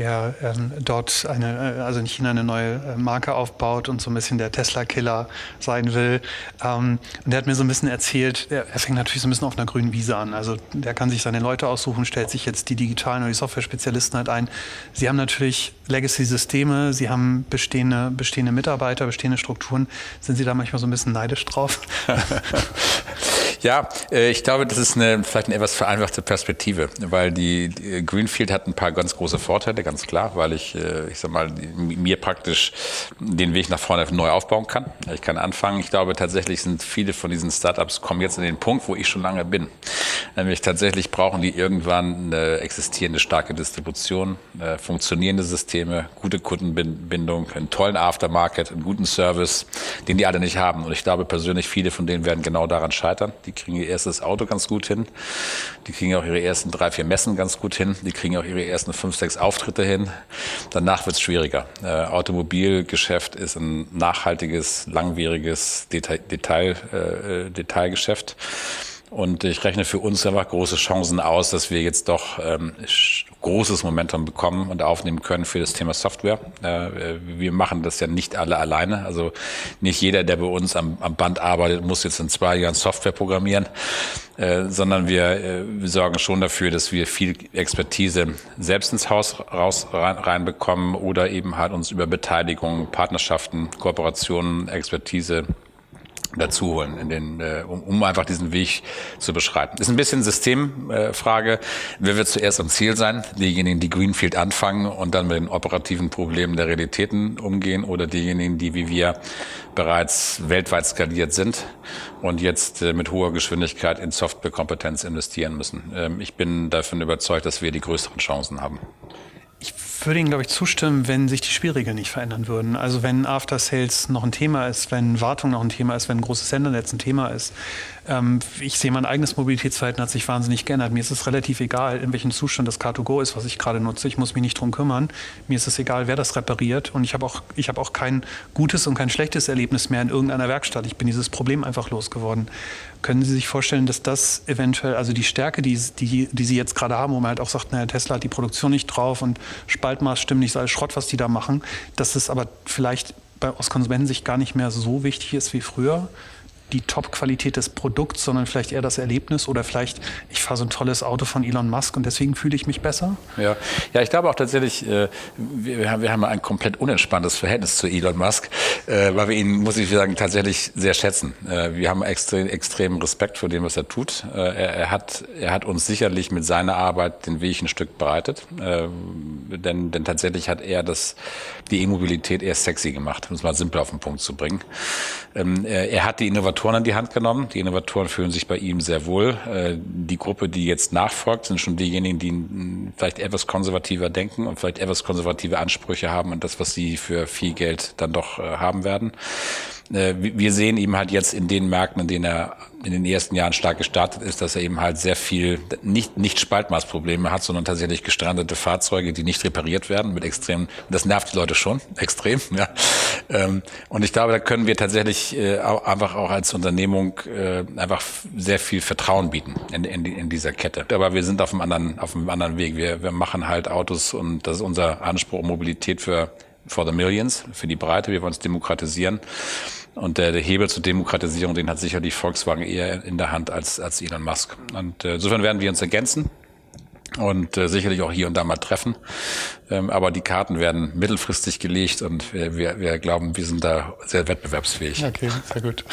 der ähm, dort eine, äh, also in China eine neue äh, Marke aufbaut und so ein bisschen der Tesla-Killer sein will. Ähm, und der hat mir so ein bisschen erzählt, er, er fängt natürlich so ein bisschen auf einer grünen Wiese an. Also der kann sich seine Leute aussuchen, stellt sich jetzt die digitalen oder die Software-Spezialisten halt ein. Sie haben natürlich Legacy-Systeme, sie haben bestehende, bestehende Mitarbeiter, bestehende Strukturen. Sind Sie da manchmal so ein bisschen neidisch drauf? (laughs) (laughs) Ja, äh, ich glaube, das ist eine, vielleicht eine etwas vereinfachte Perspektive, weil die, die Greenfield hat ein paar ganz große Vorteile, ganz klar, weil ich, äh, ich sag mal, mir praktisch den Weg nach vorne neu aufbauen kann. Ich kann anfangen. Ich glaube, tatsächlich sind viele von diesen Startups kommen jetzt in den Punkt, wo ich schon lange bin. Nämlich tatsächlich brauchen die irgendwann eine existierende starke Distribution, äh, funktionierende Systeme, gute Kundenbindung, einen tollen Aftermarket, einen guten Service, den die alle nicht haben. Und ich glaube persönlich, viele von denen werden genau daran scheitern. Die kriegen ihr erstes Auto ganz gut hin. Die kriegen auch ihre ersten drei, vier Messen ganz gut hin. Die kriegen auch ihre ersten fünf, sechs Auftritte hin. Danach wird es schwieriger. Äh, Automobilgeschäft ist ein nachhaltiges, langwieriges Detail, Detail, äh, Detailgeschäft. Und ich rechne für uns einfach große Chancen aus, dass wir jetzt doch ähm, großes Momentum bekommen und aufnehmen können für das Thema Software. Äh, wir machen das ja nicht alle alleine. Also nicht jeder, der bei uns am, am Band arbeitet, muss jetzt in zwei Jahren Software programmieren, äh, sondern wir, äh, wir sorgen schon dafür, dass wir viel Expertise selbst ins Haus raus rein, reinbekommen oder eben halt uns über Beteiligung, Partnerschaften, Kooperationen, Expertise dazu holen, in den, äh, um, um einfach diesen Weg zu beschreiten. Ist ein bisschen Systemfrage. Äh, Wer wird zuerst am Ziel sein? Diejenigen, die Greenfield anfangen und dann mit den operativen Problemen der Realitäten umgehen oder diejenigen, die wie wir bereits weltweit skaliert sind und jetzt äh, mit hoher Geschwindigkeit in Softwarekompetenz investieren müssen. Ähm, ich bin davon überzeugt, dass wir die größeren Chancen haben. Würde Ihnen, glaube ich, zustimmen, wenn sich die Spielregeln nicht verändern würden. Also wenn After Sales noch ein Thema ist, wenn Wartung noch ein Thema ist, wenn ein großes Sendernetz ein Thema ist. Ähm, ich sehe, mein eigenes Mobilitätsverhalten hat sich wahnsinnig geändert. Mir ist es relativ egal, in welchem Zustand das Car2Go ist, was ich gerade nutze. Ich muss mich nicht drum kümmern. Mir ist es egal, wer das repariert. Und ich habe auch, ich habe auch kein gutes und kein schlechtes Erlebnis mehr in irgendeiner Werkstatt. Ich bin dieses Problem einfach losgeworden. Können Sie sich vorstellen, dass das eventuell, also die Stärke, die, die, die Sie jetzt gerade haben, wo man halt auch sagt, naja, Tesla hat die Produktion nicht drauf und Spaltmaß stimmt nicht, ist alles Schrott, was die da machen, dass es aber vielleicht bei, aus Konsumentensicht gar nicht mehr so wichtig ist wie früher? Die Top-Qualität des Produkts, sondern vielleicht eher das Erlebnis oder vielleicht, ich fahre so ein tolles Auto von Elon Musk und deswegen fühle ich mich besser? Ja, ja ich glaube auch tatsächlich, äh, wir, haben, wir haben ein komplett unentspanntes Verhältnis zu Elon Musk, äh, weil wir ihn, muss ich sagen, tatsächlich sehr schätzen. Äh, wir haben extrem, extremen Respekt vor dem, was er tut. Äh, er, er, hat, er hat uns sicherlich mit seiner Arbeit den Weg ein Stück bereitet, äh, denn, denn tatsächlich hat er das, die E-Mobilität eher sexy gemacht, um es mal simpel auf den Punkt zu bringen. Ähm, er, er hat die Innovatoren an die Hand genommen. Die Innovatoren fühlen sich bei ihm sehr wohl. Äh, die Gruppe, die jetzt nachfolgt, sind schon diejenigen, die vielleicht etwas konservativer denken und vielleicht etwas konservative Ansprüche haben an das, was sie für viel Geld dann doch äh, haben werden. Äh, wir sehen ihm halt jetzt in den Märkten, in denen er in den ersten Jahren stark gestartet ist, dass er eben halt sehr viel, nicht, nicht Spaltmaßprobleme hat, sondern tatsächlich gestrandete Fahrzeuge, die nicht repariert werden mit extrem, das nervt die Leute schon, (laughs) extrem, ja. Ähm, und ich glaube, da können wir tatsächlich äh, einfach auch als Unternehmung äh, einfach sehr viel Vertrauen bieten in, in, in dieser Kette. Aber wir sind auf einem anderen, auf einem anderen Weg. Wir, wir machen halt Autos und das ist unser Anspruch, Mobilität für for the Millions, für die Breite. Wir wollen es demokratisieren. Und der, der Hebel zur Demokratisierung, den hat sicherlich Volkswagen eher in der Hand als, als Elon Musk. Und äh, insofern werden wir uns ergänzen und äh, sicherlich auch hier und da mal treffen. Ähm, aber die Karten werden mittelfristig gelegt und wir, wir, wir glauben, wir sind da sehr wettbewerbsfähig. Okay, sehr gut.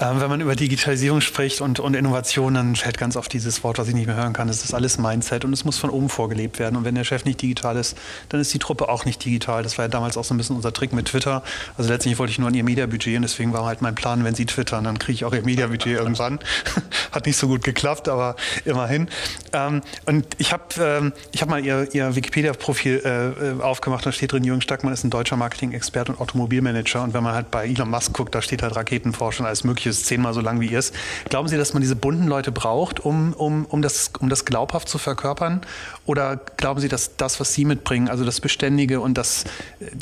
Ähm, wenn man über Digitalisierung spricht und, und Innovation, dann fällt ganz oft dieses Wort, was ich nicht mehr hören kann. Das ist alles Mindset und es muss von oben vorgelebt werden. Und wenn der Chef nicht digital ist, dann ist die Truppe auch nicht digital. Das war ja damals auch so ein bisschen unser Trick mit Twitter. Also letztlich wollte ich nur an ihr Mediabudget und deswegen war halt mein Plan, wenn sie twittern, dann kriege ich auch ihr Mediabudget (laughs) irgendwann. (laughs) Hat nicht so gut geklappt, aber immerhin. Ähm, und ich habe ähm, ich hab mal ihr, ihr Wikipedia-Profil äh, aufgemacht, da steht drin, Jürgen Stackmann ist ein deutscher Marketing-Experte und Automobilmanager. Und wenn man halt bei Elon Musk guckt, da steht halt Raketenforschung als mögliche ist zehnmal so lang wie ihr ist. Glauben Sie, dass man diese bunten Leute braucht, um, um, um, das, um das glaubhaft zu verkörpern? Oder glauben Sie, dass das, was Sie mitbringen, also das Beständige und das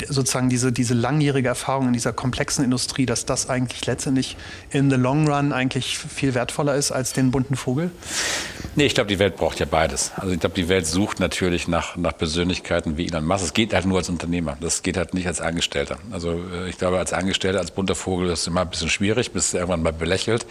sozusagen diese, diese langjährige Erfahrung in dieser komplexen Industrie, dass das eigentlich letztendlich in the long run eigentlich viel wertvoller ist als den bunten Vogel? Nee, ich glaube, die Welt braucht ja beides. Also ich glaube, die Welt sucht natürlich nach, nach Persönlichkeiten wie Elon Musk. Es geht halt nur als Unternehmer. Das geht halt nicht als Angestellter. Also äh, ich glaube, als Angestellter, als bunter Vogel ist es immer ein bisschen schwierig, bis irgendwann irgendwann mal belächelt.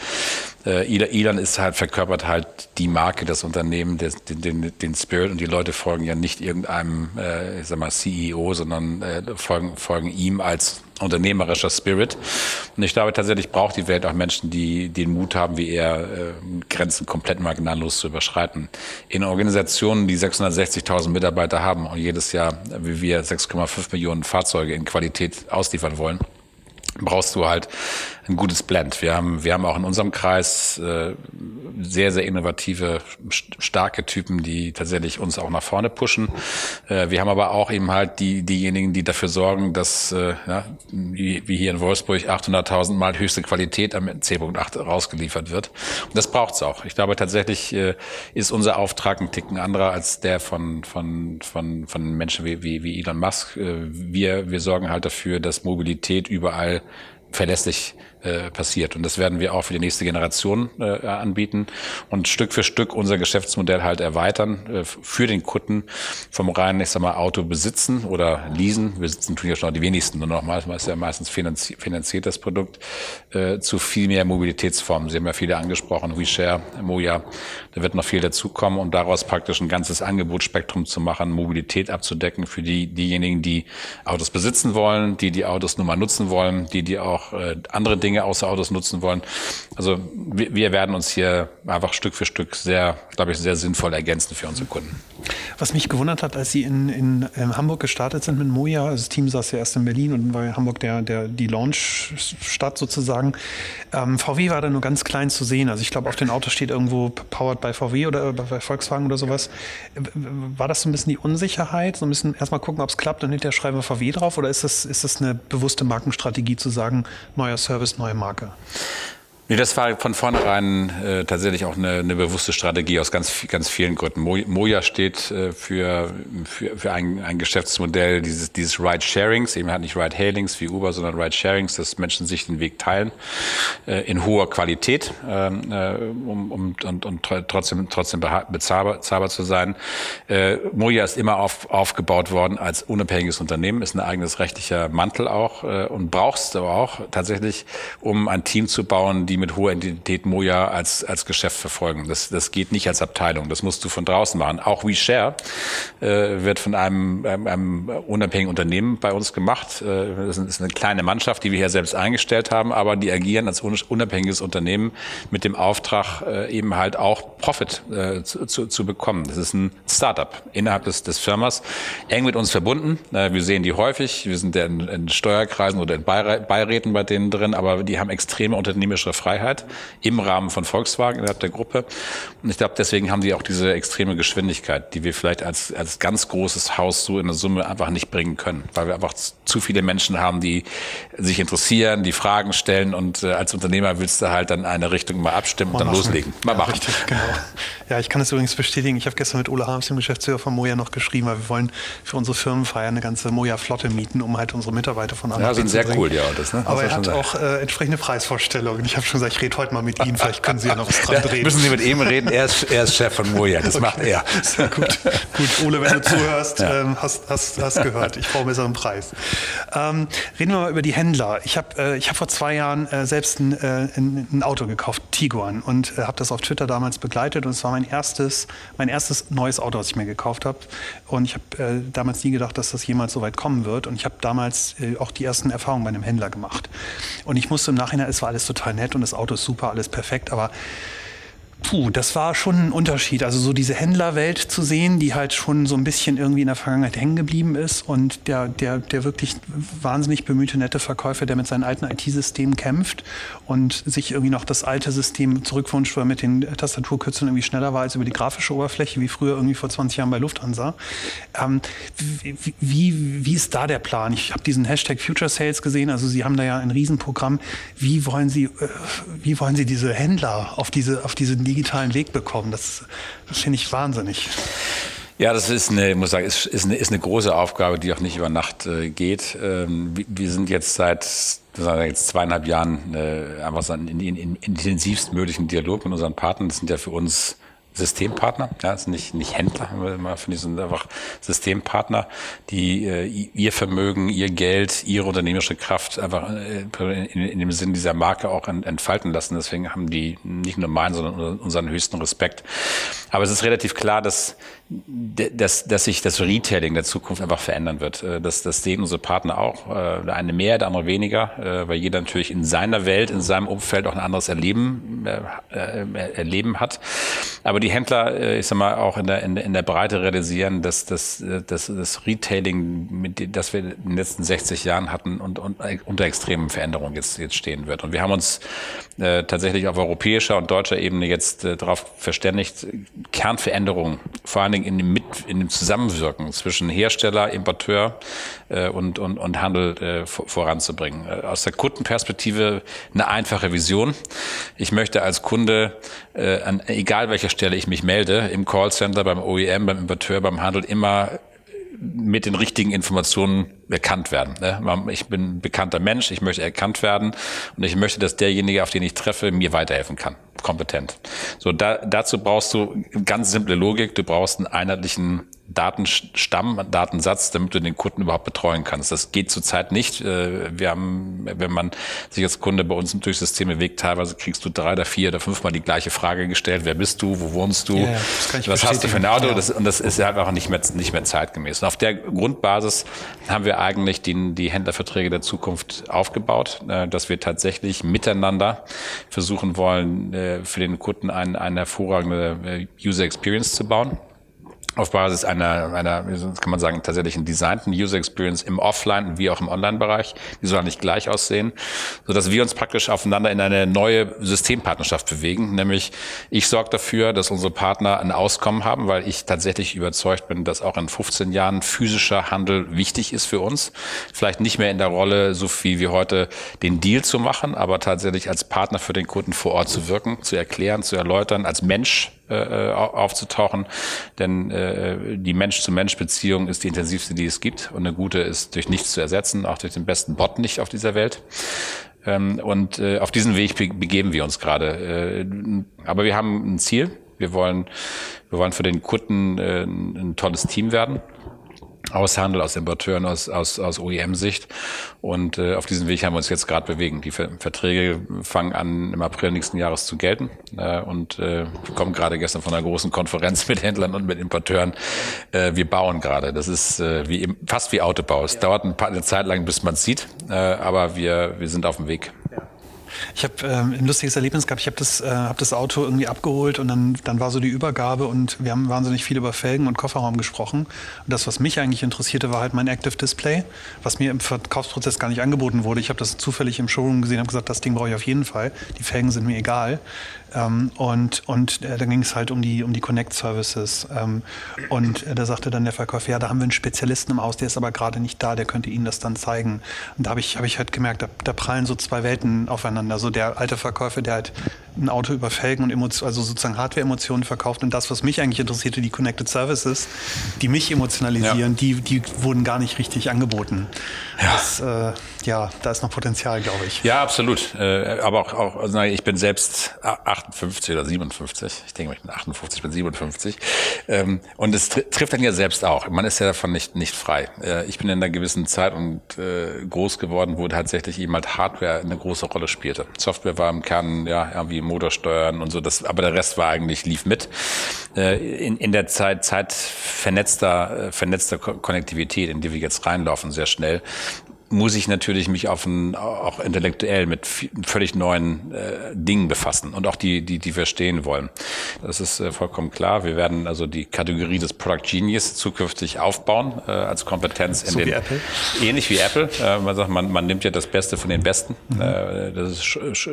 Äh, Elon ist halt, verkörpert halt die Marke, das Unternehmen, den, den, den Spirit und die Leute folgen ja nicht irgendeinem, äh, ich sag mal, CEO, sondern äh, folgen, folgen ihm als unternehmerischer Spirit. Und ich glaube tatsächlich braucht die Welt auch Menschen, die den Mut haben, wie er, äh, Grenzen komplett marginallos zu überschreiten. In Organisationen, die 660.000 Mitarbeiter haben und jedes Jahr, wie wir, 6,5 Millionen Fahrzeuge in Qualität ausliefern wollen, brauchst du halt ein gutes Blend. Wir haben, wir haben auch in unserem Kreis äh, sehr, sehr innovative, starke Typen, die tatsächlich uns auch nach vorne pushen. Äh, wir haben aber auch eben halt die, diejenigen, die dafür sorgen, dass, äh, ja, wie, wie hier in Wolfsburg 800.000 Mal höchste Qualität am C.8 rausgeliefert wird. Und das braucht's auch. Ich glaube tatsächlich äh, ist unser Auftrag ein Ticken anderer als der von, von, von, von Menschen wie, wie, wie Elon Musk. Äh, wir, wir sorgen halt dafür, dass Mobilität überall verlässlich äh, passiert. Und das werden wir auch für die nächste Generation äh, anbieten und Stück für Stück unser Geschäftsmodell halt erweitern äh, für den Kunden vom reinen, ich sag mal, Auto besitzen oder leasen. Wir sitzen tun ja schon die wenigsten nur noch mal, ist ja meistens finanziert, finanziert das Produkt, äh, zu viel mehr Mobilitätsformen. Sie haben ja viele angesprochen, WeShare, Moja, da wird noch viel dazukommen, um daraus praktisch ein ganzes Angebotsspektrum zu machen, Mobilität abzudecken für die, diejenigen, die Autos besitzen wollen, die die Autos nur mal nutzen wollen, die, die auch äh, andere Dinge Dinge außer Autos nutzen wollen. Also wir, wir werden uns hier einfach Stück für Stück sehr, glaube ich, sehr sinnvoll ergänzen für unsere Kunden. Was mich gewundert hat, als Sie in, in, in Hamburg gestartet sind mit Moja, also das Team saß ja erst in Berlin und war Hamburg der, der, die Launch-Stadt sozusagen. Ähm, VW war da nur ganz klein zu sehen. Also ich glaube, auf den Autos steht irgendwo powered by VW oder bei Volkswagen oder sowas. War das so ein bisschen die Unsicherheit? So ein bisschen erstmal gucken, ob es klappt und hinterher schreiben wir VW drauf? Oder ist das, ist das eine bewusste Markenstrategie zu sagen, neuer Service, neue Marke? Nee, das war von vornherein äh, tatsächlich auch eine, eine bewusste Strategie aus ganz, ganz vielen Gründen. Moja steht äh, für, für, für ein, ein Geschäftsmodell dieses, dieses Ride-Sharings, eben halt nicht Ride-Hailings wie Uber, sondern Ride-Sharings, dass Menschen sich den Weg teilen äh, in hoher Qualität, ähm, äh, um, um, und, und trotzdem, trotzdem bezahlbar, bezahlbar zu sein. Äh, Moja ist immer auf, aufgebaut worden als unabhängiges Unternehmen, ist ein eigenes rechtlicher Mantel auch äh, und brauchst aber auch tatsächlich, um ein Team zu bauen, die die mit hoher Identität Moja als, als Geschäft verfolgen. Das, das geht nicht als Abteilung. Das musst du von draußen machen. Auch WeShare äh, wird von einem, einem, einem unabhängigen Unternehmen bei uns gemacht. Äh, das ist eine kleine Mannschaft, die wir hier selbst eingestellt haben, aber die agieren als unabhängiges Unternehmen mit dem Auftrag, äh, eben halt auch Profit äh, zu, zu, bekommen. Das ist ein Startup innerhalb des, des Firmas, eng mit uns verbunden. Äh, wir sehen die häufig. Wir sind in, in Steuerkreisen oder in Beiräten bei denen drin, aber die haben extreme unternehmerische Freiheit im Rahmen von Volkswagen innerhalb der Gruppe. Und ich glaube, deswegen haben die auch diese extreme Geschwindigkeit, die wir vielleicht als, als ganz großes Haus so in der Summe einfach nicht bringen können, weil wir einfach zu viele Menschen haben, die sich interessieren, die Fragen stellen und äh, als Unternehmer willst du halt dann eine Richtung mal abstimmen und dann machen. loslegen. Mal ja, machen. Richtig, genau. (laughs) Ja, ich kann es übrigens bestätigen. Ich habe gestern mit Ole Harms, dem Geschäftsführer von Moja, noch geschrieben, weil wir wollen für unsere Firmenfeier eine ganze Moja-Flotte mieten, um halt unsere Mitarbeiter von anderen ja, sind sehr cool, ja. Das, ne? Aber er hat auch äh, entsprechende Preisvorstellungen. Ich habe schon schon gesagt, ich rede heute mal mit Ihnen, vielleicht können Sie ja noch was dran (laughs) drehen. müssen Sie mit ihm reden, er ist, er ist Chef von Moja, das (laughs) okay. macht er. Sehr gut. Gut, Ole, wenn du zuhörst, (laughs) ja. ähm, hast, hast, hast gehört, ich brauche einen besseren Preis. Ähm, reden wir mal über die Händler. Ich habe äh, hab vor zwei Jahren äh, selbst ein, äh, ein, ein, Auto gekauft, Tiguan, und äh, habe das auf Twitter damals begleitet und es war mein erstes, mein erstes neues Auto, was ich mir gekauft habe. Und ich habe äh, damals nie gedacht, dass das jemals so weit kommen wird und ich habe damals äh, auch die ersten Erfahrungen bei einem Händler gemacht. Und ich musste im Nachhinein, es war alles total nett und das Auto ist super, alles perfekt, aber Puh, das war schon ein Unterschied. Also so diese Händlerwelt zu sehen, die halt schon so ein bisschen irgendwie in der Vergangenheit hängen geblieben ist und der, der, der wirklich wahnsinnig bemühte, nette Verkäufer, der mit seinen alten IT-Systemen kämpft und sich irgendwie noch das alte System zurückwünscht, weil mit den Tastaturkürzeln irgendwie schneller war als über die grafische Oberfläche, wie früher irgendwie vor 20 Jahren bei Lufthansa. Ähm, wie, wie, ist da der Plan? Ich habe diesen Hashtag Future Sales gesehen, also Sie haben da ja ein Riesenprogramm. Wie wollen Sie, äh, wie wollen Sie diese Händler auf diese, auf diese digitalen Weg bekommen. Das, das finde ich wahnsinnig. Ja, das ist eine, muss sagen, ist, ist, eine, ist eine große Aufgabe, die auch nicht über Nacht äh, geht. Ähm, wir sind jetzt seit jetzt zweieinhalb Jahren äh, einfach so in, in, in intensivst möglichen Dialog mit unseren Partnern. Das sind ja für uns Systempartner, ja, sind nicht, nicht Händler, finde ich, sind einfach Systempartner, die äh, ihr Vermögen, ihr Geld, ihre unternehmerische Kraft einfach äh, in, in, dem Sinn dieser Marke auch entfalten lassen. Deswegen haben die nicht nur meinen, sondern unseren höchsten Respekt. Aber es ist relativ klar, dass dass, dass sich das Retailing der Zukunft einfach verändern wird. Äh, das, das sehen unsere Partner auch. Äh, der eine mehr, der andere weniger, äh, weil jeder natürlich in seiner Welt, in seinem Umfeld auch ein anderes Erleben, Erleben hat. Aber die Händler, ich sag mal, auch in der, in der, Breite realisieren, dass, dass, dass das Retailing, mit, das wir in den letzten 60 Jahren hatten und, und unter extremen Veränderungen jetzt, jetzt stehen wird. Und wir haben uns tatsächlich auf europäischer und deutscher Ebene jetzt darauf verständigt, Kernveränderungen, vor allen Dingen in dem, in dem Zusammenwirken zwischen Hersteller, Importeur äh, und, und, und Handel äh, voranzubringen. Äh, aus der Kundenperspektive eine einfache Vision. Ich möchte als Kunde, äh, an egal welcher Stelle ich mich melde, im Callcenter, beim OEM, beim Importeur, beim Handel, immer mit den richtigen Informationen erkannt werden. Ne? Ich bin ein bekannter Mensch, ich möchte erkannt werden und ich möchte, dass derjenige, auf den ich treffe, mir weiterhelfen kann. Kompetent. So, da, dazu brauchst du ganz simple Logik. Du brauchst einen einheitlichen Datenstamm, Datensatz, damit du den Kunden überhaupt betreuen kannst. Das geht zurzeit nicht. Äh, wir haben, wenn man sich als Kunde bei uns durch System bewegt, teilweise kriegst du drei oder vier oder fünfmal die gleiche Frage gestellt. Wer bist du? Wo wohnst du? Ja, was hast du für ein Auto? Das, und das ist einfach nicht mehr, nicht mehr zeitgemäß. Und auf der Grundbasis haben wir eigentlich die, die Händlerverträge der Zukunft aufgebaut, äh, dass wir tatsächlich miteinander versuchen wollen, äh, für den Kunden eine, eine hervorragende User Experience zu bauen auf Basis einer, einer, kann man sagen, tatsächlich einen designten User Experience im Offline wie auch im Online-Bereich. Die soll nicht gleich aussehen, so dass wir uns praktisch aufeinander in eine neue Systempartnerschaft bewegen. Nämlich ich sorge dafür, dass unsere Partner ein Auskommen haben, weil ich tatsächlich überzeugt bin, dass auch in 15 Jahren physischer Handel wichtig ist für uns. Vielleicht nicht mehr in der Rolle, so viel wie heute den Deal zu machen, aber tatsächlich als Partner für den Kunden vor Ort zu wirken, zu erklären, zu erläutern, als Mensch äh, aufzutauchen. Denn äh, die Mensch-zu-Mensch-Beziehung ist die intensivste, die es gibt. Und eine gute ist durch nichts zu ersetzen, auch durch den besten Bot nicht auf dieser Welt. Ähm, und äh, auf diesen Weg begeben wir uns gerade. Äh, aber wir haben ein Ziel. Wir wollen, wir wollen für den Kunden äh, ein tolles Team werden aus Handel, aus Importeuren, aus, aus, aus OEM-Sicht. Und äh, auf diesem Weg haben wir uns jetzt gerade bewegen. Die Verträge fangen an, im April nächsten Jahres zu gelten. Äh, und äh, kommen gerade gestern von einer großen Konferenz mit Händlern und mit Importeuren. Äh, wir bauen gerade. Das ist äh, wie fast wie Autobau. Es ja. dauert ein paar, eine Zeit lang, bis man sieht. Äh, aber wir, wir sind auf dem Weg. Ja. Ich habe ähm, ein lustiges Erlebnis gehabt. Ich habe das, äh, hab das Auto irgendwie abgeholt und dann, dann war so die Übergabe und wir haben wahnsinnig viel über Felgen und Kofferraum gesprochen. Und das, was mich eigentlich interessierte, war halt mein Active Display, was mir im Verkaufsprozess gar nicht angeboten wurde. Ich habe das zufällig im Showroom gesehen, habe gesagt, das Ding brauche ich auf jeden Fall. Die Felgen sind mir egal. Ähm, und und äh, dann ging es halt um die, um die Connect Services. Ähm, und äh, da sagte dann der Verkäufer, ja, da haben wir einen Spezialisten im Haus, der ist aber gerade nicht da, der könnte Ihnen das dann zeigen. Und da habe ich, hab ich halt gemerkt, da, da prallen so zwei Welten aufeinander. So der alte Verkäufer, der halt ein Auto über Felgen und Emotionen, also sozusagen Hardware-Emotionen verkauft und das, was mich eigentlich interessierte, die Connected Services, die mich emotionalisieren, ja. die, die wurden gar nicht richtig angeboten. Ja. Das, äh, ja, da ist noch Potenzial, glaube ich. Ja, absolut. Äh, aber auch, auch also ich bin selbst 58 oder 57. Ich denke, ich bin 58, ich bin 57. Ähm, und es trifft dann ja selbst auch. Man ist ja davon nicht, nicht frei. Äh, ich bin in einer gewissen Zeit und äh, groß geworden, wo tatsächlich eben halt Hardware eine große Rolle spielte. Software war im Kern ja irgendwie Motorsteuern und so, das, aber der Rest war eigentlich, lief mit. Äh, in, in der Zeit, Zeit vernetzter, äh, vernetzter Konnektivität, in die wir jetzt reinlaufen, sehr schnell, muss ich natürlich mich auf ein, auch intellektuell mit völlig neuen äh, Dingen befassen und auch die, die, die verstehen wollen. Das ist äh, vollkommen klar. Wir werden also die Kategorie des Product Genius zukünftig aufbauen äh, als Kompetenz in so den, wie Apple? ähnlich wie Apple. Äh, man sagt, man, man nimmt ja das Beste von den Besten. Mhm. Äh, das ist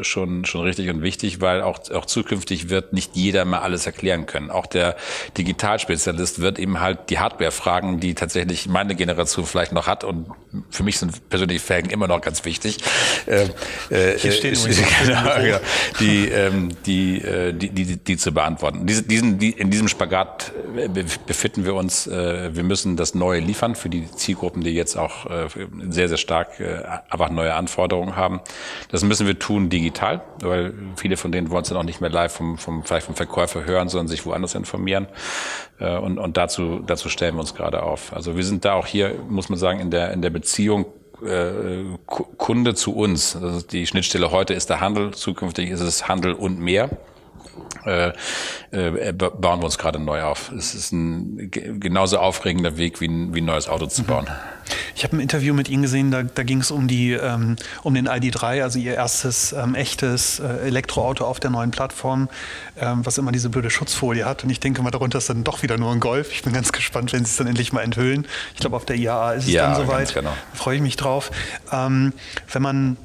schon, schon richtig und wichtig, weil auch, auch zukünftig wird nicht jeder mal alles erklären können. Auch der Digitalspezialist wird eben halt die Hardware fragen, die tatsächlich meine Generation vielleicht noch hat und für mich sind persönliche Felgen immer noch ganz wichtig. Äh, äh, Hier stehen äh, (laughs) genau, genau, die, ähm, die, äh, die, die, die zu beantworten. Diese, diesen, die, in diesem Spagat äh, befinden wir uns. Äh, wir müssen das Neue liefern für die Zielgruppen, die jetzt auch äh, sehr, sehr stark äh, einfach neue Anforderungen haben. Das müssen wir tun digital, weil viele von denen wollen es dann auch nicht mehr live vom, vom, vielleicht vom Verkäufer hören, sondern sich woanders informieren. Äh, und, und dazu, dazu stellen wir uns gerade auf. Also wir sind da auch hier, muss man sagen, in der, in der Beziehung äh, Kunde zu uns. Also die Schnittstelle heute ist der Handel, zukünftig ist es Handel und mehr. Äh, äh, bauen wir uns gerade neu auf. Es ist ein genauso aufregender Weg, wie ein, wie ein neues Auto zu mhm. bauen. Ich habe ein Interview mit Ihnen gesehen, da, da ging es um, ähm, um den ID3, also Ihr erstes ähm, echtes äh, Elektroauto auf der neuen Plattform, ähm, was immer diese blöde Schutzfolie hat. Und ich denke mal, darunter ist dann doch wieder nur ein Golf. Ich bin ganz gespannt, wenn Sie es dann endlich mal enthüllen. Ich glaube, auf der IAA ist es ja, dann soweit. Genau. Da freue ich mich drauf. Ähm, wenn man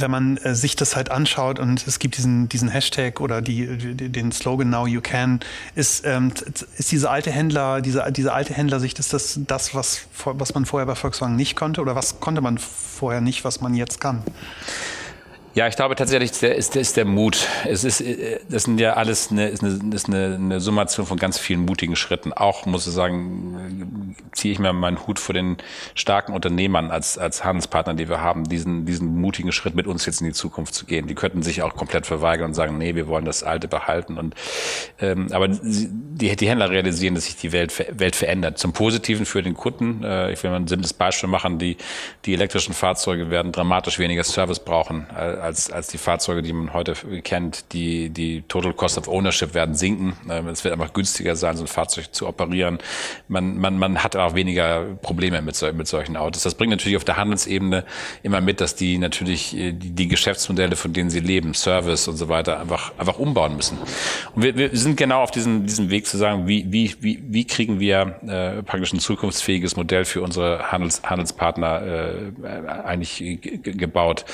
wenn man äh, sich das halt anschaut und es gibt diesen, diesen Hashtag oder die, den Slogan Now You Can, ist, ähm, ist diese alte Händler, diese, diese alte Händlersicht, ist das das, was, was man vorher bei Volkswagen nicht konnte oder was konnte man vorher nicht, was man jetzt kann? Ja, ich glaube tatsächlich, ist der, ist, ist der Mut. Es ist, äh, das sind ja alles eine, ist eine, ist eine, eine Summation von ganz vielen mutigen Schritten. Auch, muss ich sagen, ziehe ich mir meinen Hut vor den starken Unternehmern als, als Handelspartner, die wir haben, diesen, diesen mutigen Schritt mit uns jetzt in die Zukunft zu gehen. Die könnten sich auch komplett verweigern und sagen, nee, wir wollen das Alte behalten. Und, ähm, aber die, die Händler realisieren, dass sich die Welt, Welt verändert. Zum Positiven für den Kunden. Äh, ich will mal ein simples Beispiel machen. Die, die elektrischen Fahrzeuge werden dramatisch weniger Service brauchen als, als die Fahrzeuge, die man heute kennt. Die, die Total Cost of Ownership werden sinken. Ähm, es wird einfach günstiger sein, so ein Fahrzeug zu operieren. Man, man, man hat auch weniger Probleme mit, mit solchen Autos. Das bringt natürlich auf der Handelsebene immer mit, dass die natürlich äh, die, die Geschäftsmodelle, von denen sie leben, Service und so weiter, einfach, einfach umbauen müssen. Und wir, wir sind genau auf diesem, diesem Weg zu sagen, wie, wie, wie, wie kriegen wir äh, praktisch ein zukunftsfähiges Modell für unsere Handels, Handelspartner äh, eigentlich gebaut.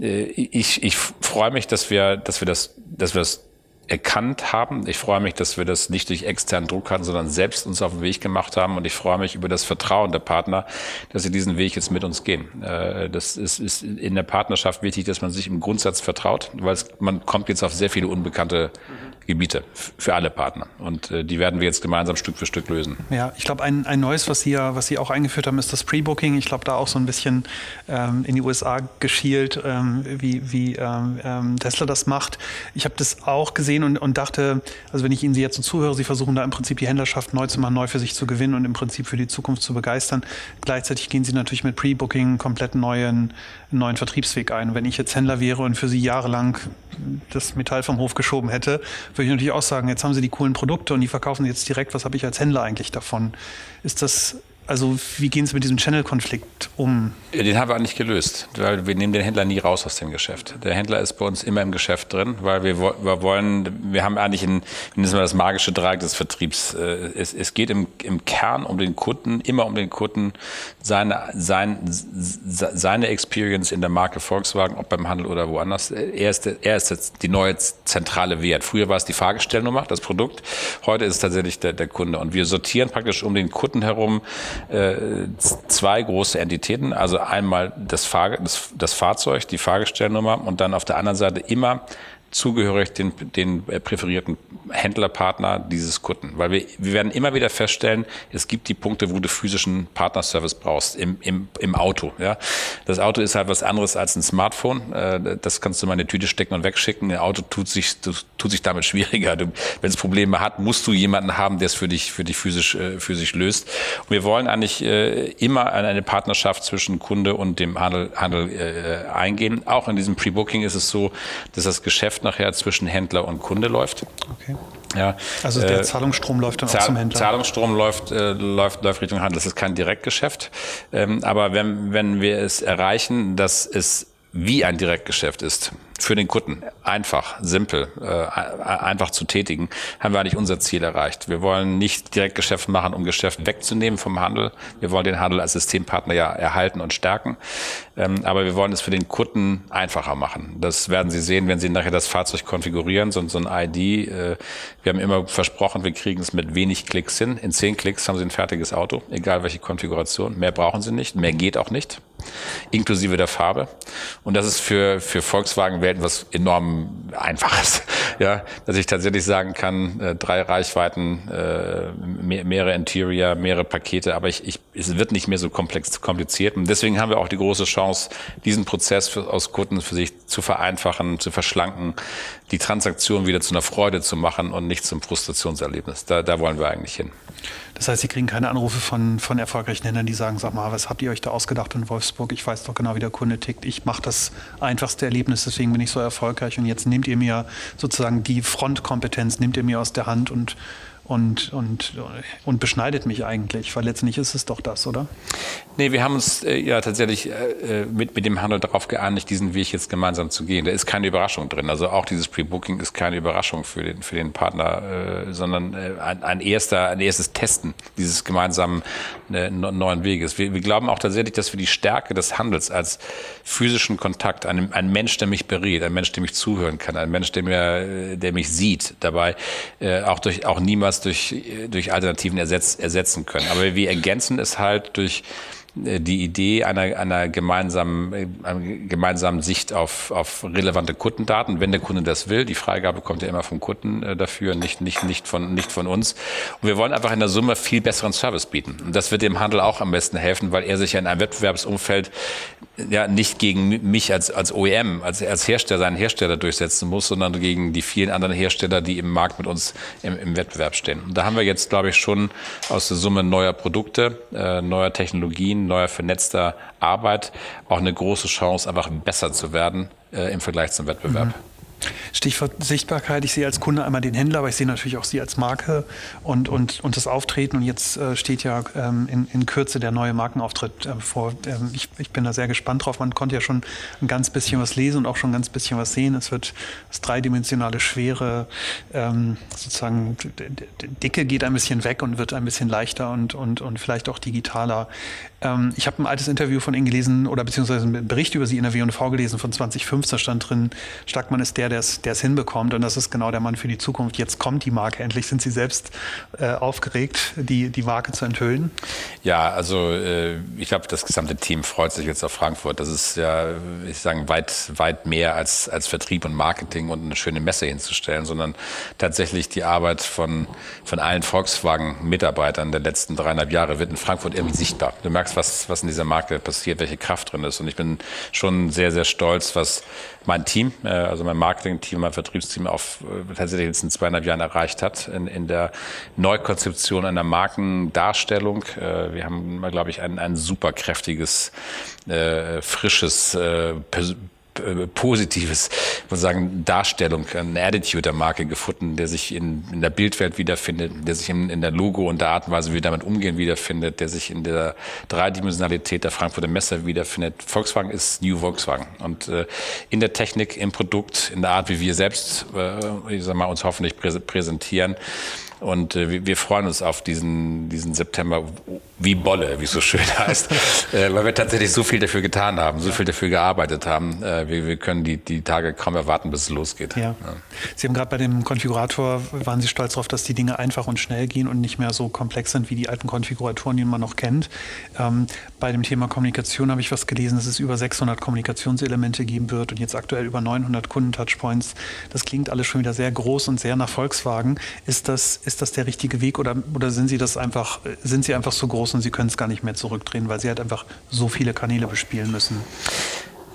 Äh, ich, ich freue mich, dass wir, dass wir das, dass wir das erkannt haben. Ich freue mich, dass wir das nicht durch externen Druck hatten, sondern selbst uns auf den Weg gemacht haben. Und ich freue mich über das Vertrauen der Partner, dass sie diesen Weg jetzt mit uns gehen. Äh, das ist, ist in der Partnerschaft wichtig, dass man sich im Grundsatz vertraut, weil es, man kommt jetzt auf sehr viele unbekannte Gebiete für alle Partner. Und äh, die werden wir jetzt gemeinsam Stück für Stück lösen. Ja, ich glaube, ein, ein neues, was Sie, was Sie auch eingeführt haben, ist das Pre-Booking. Ich glaube, da auch so ein bisschen ähm, in die USA geschielt, ähm, wie, wie ähm, ähm, Tesla das macht. Ich habe das auch gesehen und, und dachte, also wenn ich Ihnen jetzt so zuhöre, Sie versuchen da im Prinzip die Händlerschaft neu zu machen, neu für sich zu gewinnen und im Prinzip für die Zukunft zu begeistern. Gleichzeitig gehen Sie natürlich mit Pre-Booking komplett neuen, neuen Vertriebsweg ein. wenn ich jetzt Händler wäre und für Sie jahrelang das Metall vom Hof geschoben hätte, würde ich natürlich auch sagen, jetzt haben sie die coolen Produkte und die verkaufen jetzt direkt, was habe ich als Händler eigentlich davon? Ist das also wie gehen Sie mit diesem Channel-Konflikt um? Den haben wir eigentlich gelöst, weil wir nehmen den Händler nie raus aus dem Geschäft. Der Händler ist bei uns immer im Geschäft drin, weil wir, wir wollen, wir haben eigentlich ein, wir das magische Dreieck des Vertriebs. Äh, es, es geht im, im Kern um den Kunden, immer um den Kunden, seine, sein, seine Experience in der Marke Volkswagen, ob beim Handel oder woanders. Er ist, er ist jetzt die neue zentrale Wert. Früher war es die Fahrgestellnummer, das Produkt. Heute ist es tatsächlich der, der Kunde. Und wir sortieren praktisch um den Kunden herum äh, zwei große Entitäten. Also einmal das, Fahr das, das Fahrzeug, die Fahrgestellnummer und dann auf der anderen Seite immer zugehörig den, den präferierten Händlerpartner dieses Kunden. Weil wir, wir werden immer wieder feststellen, es gibt die Punkte, wo du physischen Partnerservice brauchst, im, im, im Auto. Ja? Das Auto ist halt was anderes als ein Smartphone. Äh, das kannst du mal in eine Tüte stecken und wegschicken. Ein Auto tut sich, tut sich damit schwieriger. Wenn es Probleme hat, musst du jemanden haben, der es für dich, für dich physisch, äh, physisch löst. Und wir wollen eigentlich äh, immer eine Partnerschaft zwischen Kunde und dem Handel, Handel eingehen. Auch in diesem Pre-Booking ist es so, dass das Geschäft Geschäft nachher zwischen Händler und Kunde läuft. Okay. Ja, also der äh, Zahlungsstrom läuft dann Zahl auch zum Händler. Zahlungsstrom läuft, äh, läuft, läuft Richtung Handel. Das ist kein Direktgeschäft. Ähm, aber wenn, wenn wir es erreichen, dass es wie ein Direktgeschäft ist, für den Kunden einfach, simpel, äh, einfach zu tätigen, haben wir eigentlich unser Ziel erreicht. Wir wollen nicht direkt Geschäft machen, um Geschäft wegzunehmen vom Handel. Wir wollen den Handel als Systempartner ja erhalten und stärken. Ähm, aber wir wollen es für den Kunden einfacher machen. Das werden Sie sehen, wenn Sie nachher das Fahrzeug konfigurieren, so, so ein ID. Äh, wir haben immer versprochen, wir kriegen es mit wenig Klicks hin. In zehn Klicks haben Sie ein fertiges Auto, egal welche Konfiguration. Mehr brauchen Sie nicht, mehr geht auch nicht, inklusive der Farbe. Und das ist für, für Volkswagen Welten was enorm Einfaches. (laughs) Ja, dass ich tatsächlich sagen kann, äh, drei Reichweiten, äh, mehr, mehrere Interior, mehrere Pakete, aber ich, ich, es wird nicht mehr so komplex, kompliziert. Und deswegen haben wir auch die große Chance, diesen Prozess für, aus Kunden für sich zu vereinfachen, zu verschlanken, die Transaktion wieder zu einer Freude zu machen und nicht zum Frustrationserlebnis. Da, da wollen wir eigentlich hin. Das heißt, Sie kriegen keine Anrufe von, von erfolgreichen Händlern, die sagen, sag mal, was habt ihr euch da ausgedacht in Wolfsburg? Ich weiß doch genau, wie der Kunde tickt. Ich mache das einfachste Erlebnis, deswegen bin ich so erfolgreich. Und jetzt nehmt ihr mir sozusagen die Frontkompetenz, nehmt ihr mir aus der Hand und und, und, und beschneidet mich eigentlich, weil letztendlich ist es doch das, oder? Nee, wir haben uns äh, ja tatsächlich äh, mit, mit dem Handel darauf geeinigt, diesen Weg jetzt gemeinsam zu gehen. Da ist keine Überraschung drin. Also auch dieses Pre-Booking ist keine Überraschung für den, für den Partner, äh, sondern äh, ein, ein, erster, ein erstes Testen dieses gemeinsamen äh, neuen Weges. Wir, wir glauben auch tatsächlich, dass wir die Stärke des Handels als physischen Kontakt, ein, ein Mensch, der mich berät, ein Mensch, der mich zuhören kann, ein Mensch, der mir, äh, der mich sieht, dabei äh, auch durch auch niemals durch, durch Alternativen ersetz, ersetzen können. Aber wir ergänzen es halt durch äh, die Idee einer, einer gemeinsamen, äh, einer gemeinsamen Sicht auf, auf relevante Kundendaten, wenn der Kunde das will. Die Freigabe kommt ja immer vom Kunden äh, dafür, nicht, nicht, nicht, von, nicht von uns. Und wir wollen einfach in der Summe viel besseren Service bieten. Und das wird dem Handel auch am besten helfen, weil er sich ja in einem Wettbewerbsumfeld ja nicht gegen mich als, als OEM, als, als Hersteller, seinen Hersteller durchsetzen muss, sondern gegen die vielen anderen Hersteller, die im Markt mit uns im, im Wettbewerb stehen. Und da haben wir jetzt, glaube ich, schon aus der Summe neuer Produkte, äh, neuer Technologien, neuer vernetzter Arbeit auch eine große Chance, einfach besser zu werden äh, im Vergleich zum Wettbewerb. Mhm. Stichwort Sichtbarkeit. Ich sehe als Kunde einmal den Händler, aber ich sehe natürlich auch Sie als Marke und, und, und das Auftreten. Und jetzt äh, steht ja ähm, in, in Kürze der neue Markenauftritt äh, vor. Ähm, ich, ich bin da sehr gespannt drauf. Man konnte ja schon ein ganz bisschen was lesen und auch schon ein ganz bisschen was sehen. Es wird das dreidimensionale Schwere, ähm, sozusagen Dicke geht ein bisschen weg und wird ein bisschen leichter und, und, und vielleicht auch digitaler. Ähm, ich habe ein altes Interview von Ihnen gelesen oder beziehungsweise einen Bericht über Sie in der W&V gelesen von 2015. stand drin, Starkmann ist der, der es hinbekommt und das ist genau der Mann für die Zukunft. Jetzt kommt die Marke endlich. Sind Sie selbst äh, aufgeregt, die, die Marke zu enthüllen? Ja, also äh, ich glaube, das gesamte Team freut sich jetzt auf Frankfurt. Das ist ja, ich sage, weit, weit mehr als, als Vertrieb und Marketing und eine schöne Messe hinzustellen, sondern tatsächlich die Arbeit von, von allen Volkswagen-Mitarbeitern der letzten dreieinhalb Jahre wird in Frankfurt irgendwie sichtbar. Du merkst, was, was in dieser Marke passiert, welche Kraft drin ist. Und ich bin schon sehr, sehr stolz, was mein Team, äh, also mein Marketing-Team, mein Vertriebsteam auf äh, tatsächlich in den zweieinhalb Jahren erreicht hat in, in der Neukonzeption einer Markendarstellung. Äh, wir haben, glaube ich, ein, ein super kräftiges, frisches äh, positives, muss sagen, Darstellung, eine Attitude der Marke gefunden, der sich in, in der Bildwelt wiederfindet, der sich in, in der Logo und der Art und Weise, wie wir damit umgehen, wiederfindet, der sich in der Dreidimensionalität der Frankfurter Messe wiederfindet. Volkswagen ist New Volkswagen und äh, in der Technik, im Produkt, in der Art, wie wir selbst, äh, ich sag mal, uns hoffentlich präsentieren und äh, wir, freuen uns auf diesen, diesen September wie Bolle, wie es so schön (laughs) heißt, äh, weil wir tatsächlich so viel dafür getan haben, so viel dafür gearbeitet haben. Äh, wir, wir können die, die Tage kaum erwarten, bis es losgeht. Ja. ja. Sie haben gerade bei dem Konfigurator, waren Sie stolz darauf, dass die Dinge einfach und schnell gehen und nicht mehr so komplex sind wie die alten Konfiguratoren, die man noch kennt. Ähm, bei dem Thema Kommunikation habe ich was gelesen, dass es über 600 Kommunikationselemente geben wird und jetzt aktuell über 900 Kundentouchpoints. Das klingt alles schon wieder sehr groß und sehr nach Volkswagen. Ist das ist das der richtige Weg oder, oder sind Sie das einfach, sind Sie einfach so groß und Sie können es gar nicht mehr zurückdrehen, weil Sie halt einfach so viele Kanäle bespielen müssen?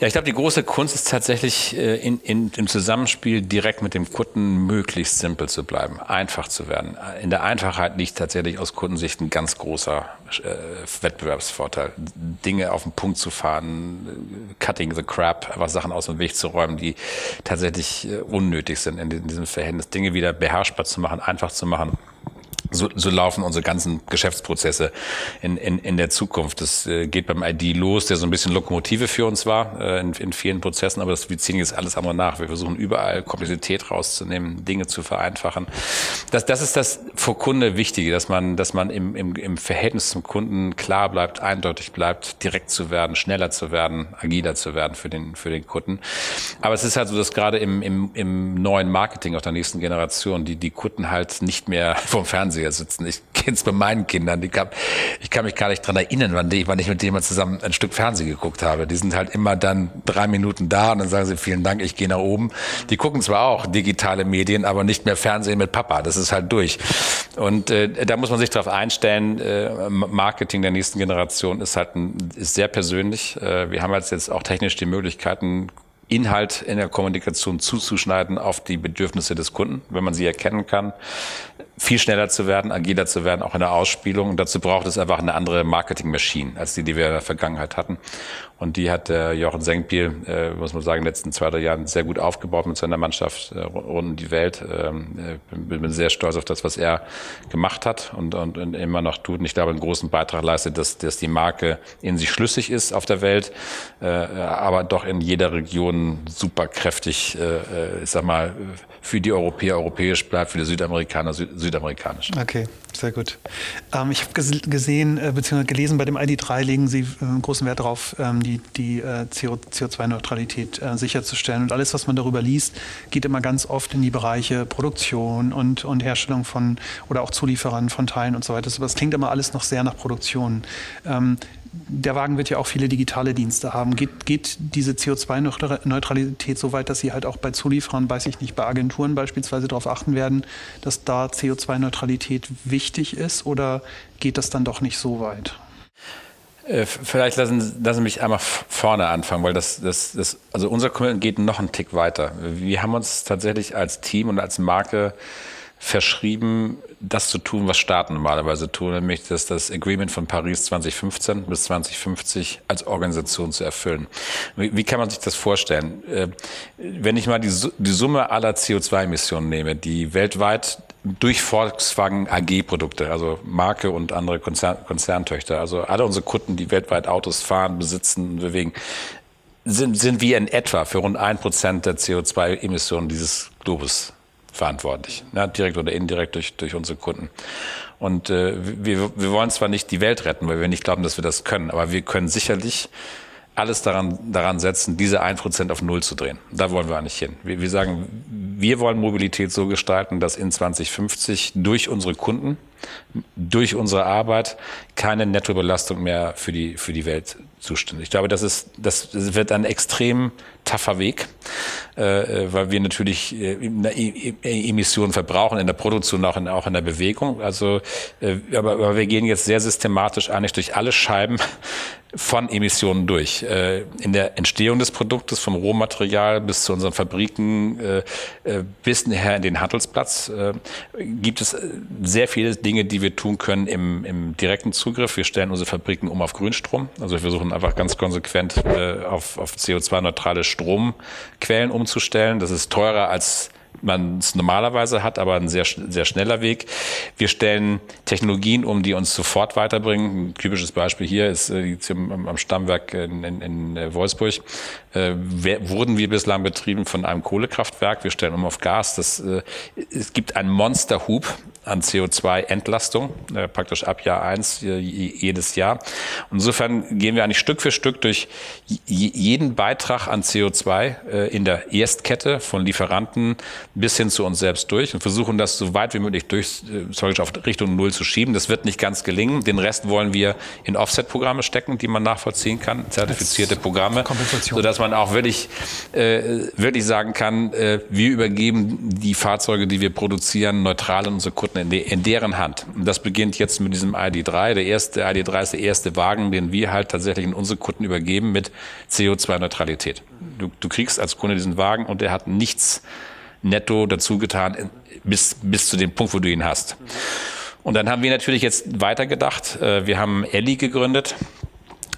Ja, ich glaube, die große Kunst ist tatsächlich äh, in, in, im Zusammenspiel direkt mit dem Kunden möglichst simpel zu bleiben, einfach zu werden. In der Einfachheit liegt tatsächlich aus Kundensicht ein ganz großer äh, Wettbewerbsvorteil. Dinge auf den Punkt zu fahren, cutting the crap, einfach Sachen aus dem Weg zu räumen, die tatsächlich äh, unnötig sind in, in diesem Verhältnis. Dinge wieder beherrschbar zu machen, einfach zu machen so, so laufen unsere ganzen Geschäftsprozesse in, in, in der Zukunft. Das äh, geht beim ID los, der so ein bisschen Lokomotive für uns war äh, in, in vielen Prozessen, aber das, wir ziehen jetzt alles andere nach. Wir versuchen überall Komplexität rauszunehmen, Dinge zu vereinfachen. Das, das ist das vor Kunde Wichtige, dass man, dass man im, im, im Verhältnis zum Kunden klar bleibt, eindeutig bleibt, direkt zu werden, schneller zu werden, agiler zu werden für den, für den Kunden. Aber es ist halt so, dass gerade im, im, im neuen Marketing auch der nächsten Generation die, die Kunden halt nicht mehr (laughs) vom Fernseher Fernseher sitzen. Ich (laughs) kenne es bei meinen Kindern. Ich kann, ich kann mich gar nicht dran erinnern, wann ich, wann ich mit jemand zusammen ein Stück Fernsehen geguckt habe. Die sind halt immer dann drei Minuten da und dann sagen sie, vielen Dank, ich gehe nach oben. Die gucken zwar auch digitale Medien, aber nicht mehr Fernsehen mit Papa. Das ist halt durch. Und äh, da muss man sich darauf einstellen, äh, Marketing der nächsten Generation ist halt ein, ist sehr persönlich. Äh, wir haben jetzt auch technisch die Möglichkeiten, Inhalt in der Kommunikation zuzuschneiden auf die Bedürfnisse des Kunden, wenn man sie erkennen kann viel schneller zu werden, agiler zu werden, auch in der Ausspielung. Und dazu braucht es einfach eine andere Marketing-Maschine als die, die wir in der Vergangenheit hatten. Und die hat äh, Jochen Senkbiel, äh, muss man sagen, in den letzten zwei, drei Jahren sehr gut aufgebaut mit seiner Mannschaft äh, rund um die Welt. Ähm, äh, bin, bin sehr stolz auf das, was er gemacht hat und, und, und immer noch tut. Und ich glaube, einen großen Beitrag leistet, dass, dass die Marke in sich schlüssig ist auf der Welt, äh, aber doch in jeder Region super kräftig, äh, äh ich sag mal, für die Europäer europäisch bleibt, für die Südamerikaner Süd südamerikanisch. Okay, sehr gut. Ähm, ich habe gesehen, äh, beziehungsweise gelesen, bei dem ID3 legen Sie äh, großen Wert darauf, ähm, die, die äh, CO2-Neutralität äh, sicherzustellen. Und alles, was man darüber liest, geht immer ganz oft in die Bereiche Produktion und, und Herstellung von oder auch Zulieferern von Teilen und so weiter. Das klingt immer alles noch sehr nach Produktion. Ähm, der Wagen wird ja auch viele digitale Dienste haben. Geht, geht diese CO2-Neutralität so weit, dass Sie halt auch bei Zulieferern, weiß ich nicht, bei Agenturen beispielsweise darauf achten werden, dass da CO2-Neutralität wichtig ist oder geht das dann doch nicht so weit? Äh, vielleicht lassen, lassen Sie mich einmal vorne anfangen, weil das, das, das, also unser Commitment geht noch einen Tick weiter. Wir haben uns tatsächlich als Team und als Marke verschrieben, das zu tun, was Staaten normalerweise tun, nämlich das, das Agreement von Paris 2015 bis 2050 als Organisation zu erfüllen. Wie, wie kann man sich das vorstellen? Äh, wenn ich mal die, die Summe aller CO2-Emissionen nehme, die weltweit durch Volkswagen AG-Produkte, also Marke und andere Konzern, Konzerntöchter, also alle unsere Kunden, die weltweit Autos fahren, besitzen, bewegen, sind, sind wir in etwa für rund ein Prozent der CO2-Emissionen dieses Globus verantwortlich, ja, direkt oder indirekt durch, durch unsere Kunden. Und äh, wir, wir wollen zwar nicht die Welt retten, weil wir nicht glauben, dass wir das können, aber wir können sicherlich alles daran, daran setzen, diese ein Prozent auf Null zu drehen. Da wollen wir eigentlich hin. Wir, wir sagen, wir wollen Mobilität so gestalten, dass in 2050 durch unsere Kunden, durch unsere Arbeit keine Nettobelastung mehr für die, für die Welt zuständig. Ich glaube, das, ist, das wird ein extrem taffer Weg, äh, weil wir natürlich äh, e, e, Emissionen verbrauchen in der Produktion, auch in, auch in der Bewegung. Also, äh, aber, aber wir gehen jetzt sehr systematisch eigentlich durch alle Scheiben von Emissionen durch. Äh, in der Entstehung des Produktes, vom Rohmaterial bis zu unseren Fabriken, äh, äh, bis nachher in den Handelsplatz, gibt es sehr viele Dinge, die wir tun können im, im direkten Zugriff. Wir stellen unsere Fabriken um auf Grünstrom. Also wir versuchen einfach ganz konsequent auf, auf CO2-neutrale Stromquellen umzustellen. Das ist teurer als man es normalerweise hat, aber ein sehr, sehr schneller Weg. Wir stellen Technologien um, die uns sofort weiterbringen. Ein typisches Beispiel hier ist äh, am, am Stammwerk in, in, in äh, Wolfsburg. Äh, wurden wir bislang betrieben von einem Kohlekraftwerk. Wir stellen um auf Gas. Das, äh, es gibt einen Monsterhub an CO2-Entlastung, äh, praktisch ab Jahr eins äh, jedes Jahr. insofern gehen wir eigentlich Stück für Stück durch jeden Beitrag an CO2 äh, in der Erstkette von Lieferanten bis hin zu uns selbst durch und versuchen das so weit wie möglich durch, äh, auf Richtung Null zu schieben. Das wird nicht ganz gelingen. Den Rest wollen wir in Offset-Programme stecken, die man nachvollziehen kann, zertifizierte Programme, sodass man auch wirklich, äh, wirklich sagen kann, äh, wir übergeben die Fahrzeuge, die wir produzieren, neutral an unsere Kunden in, de, in deren Hand. Und das beginnt jetzt mit diesem ID3. Der erste ID3 ist der erste Wagen, den wir halt tatsächlich in unsere Kunden übergeben mit CO2-Neutralität. Du, du kriegst als Kunde diesen Wagen und der hat nichts netto dazu getan bis, bis zu dem Punkt, wo du ihn hast. Und dann haben wir natürlich jetzt weitergedacht. Äh, wir haben Elli gegründet.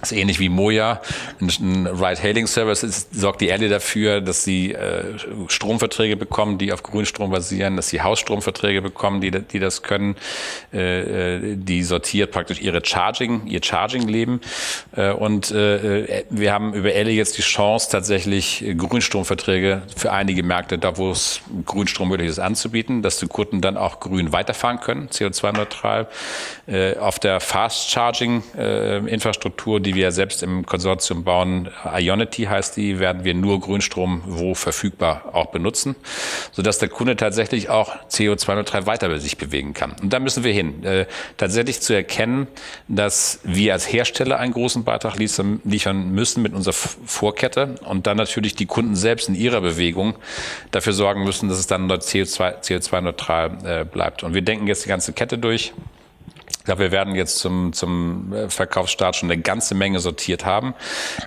Das ist ähnlich wie Moja, ein Ride-Hailing-Service sorgt die Erde dafür, dass sie äh, Stromverträge bekommen, die auf Grünstrom basieren, dass sie Hausstromverträge bekommen, die, die das können. Äh, äh, die sortiert praktisch ihre Charging, ihr Charging-Leben. Äh, und äh, wir haben über Elle jetzt die Chance, tatsächlich Grünstromverträge für einige Märkte, da wo es Grünstrom möglich ist, anzubieten, dass die Kunden dann auch grün weiterfahren können, CO2-neutral. Äh, auf der Fast-Charging-Infrastruktur, die wir selbst im Konsortium bauen, Ionity heißt die, werden wir nur Grünstrom wo verfügbar auch benutzen, sodass der Kunde tatsächlich auch CO2-neutral weiter bei sich bewegen kann. Und da müssen wir hin. Äh, tatsächlich zu erkennen, dass wir als Hersteller einen großen Beitrag liefern, liefern müssen mit unserer Vorkette und dann natürlich die Kunden selbst in ihrer Bewegung dafür sorgen müssen, dass es dann CO2-neutral CO2 äh, bleibt. Und wir denken jetzt die ganze Kette durch. Ich glaube, wir werden jetzt zum, zum äh, Verkaufsstart schon eine ganze Menge sortiert haben.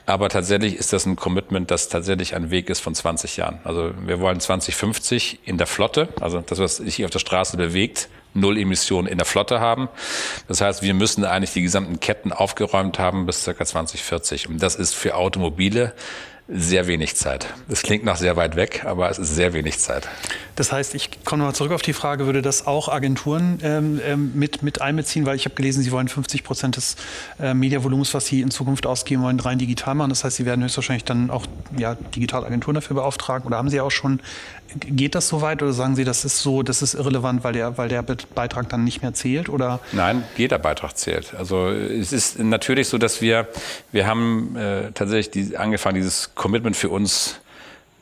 Aber tatsächlich ist das ein Commitment, das tatsächlich ein Weg ist von 20 Jahren. Also wir wollen 2050 in der Flotte, also das, was sich hier auf der Straße bewegt, null Emissionen in der Flotte haben. Das heißt, wir müssen eigentlich die gesamten Ketten aufgeräumt haben bis ca. 2040. Und das ist für Automobile sehr wenig Zeit. Das klingt nach sehr weit weg, aber es ist sehr wenig Zeit. Das heißt, ich komme mal zurück auf die Frage, würde das auch Agenturen ähm, ähm mit, mit einbeziehen? Weil ich habe gelesen, Sie wollen 50 Prozent des äh, Mediavolumens, was Sie in Zukunft ausgeben wollen, rein digital machen. Das heißt, Sie werden höchstwahrscheinlich dann auch ja, Digitalagenturen dafür beauftragen. Oder haben Sie auch schon Geht das so weit oder sagen Sie, das ist so, das ist irrelevant, weil der, weil der Beitrag dann nicht mehr zählt? Oder? Nein, jeder Beitrag zählt. Also es ist natürlich so, dass wir, wir haben äh, tatsächlich die, angefangen, dieses Commitment für uns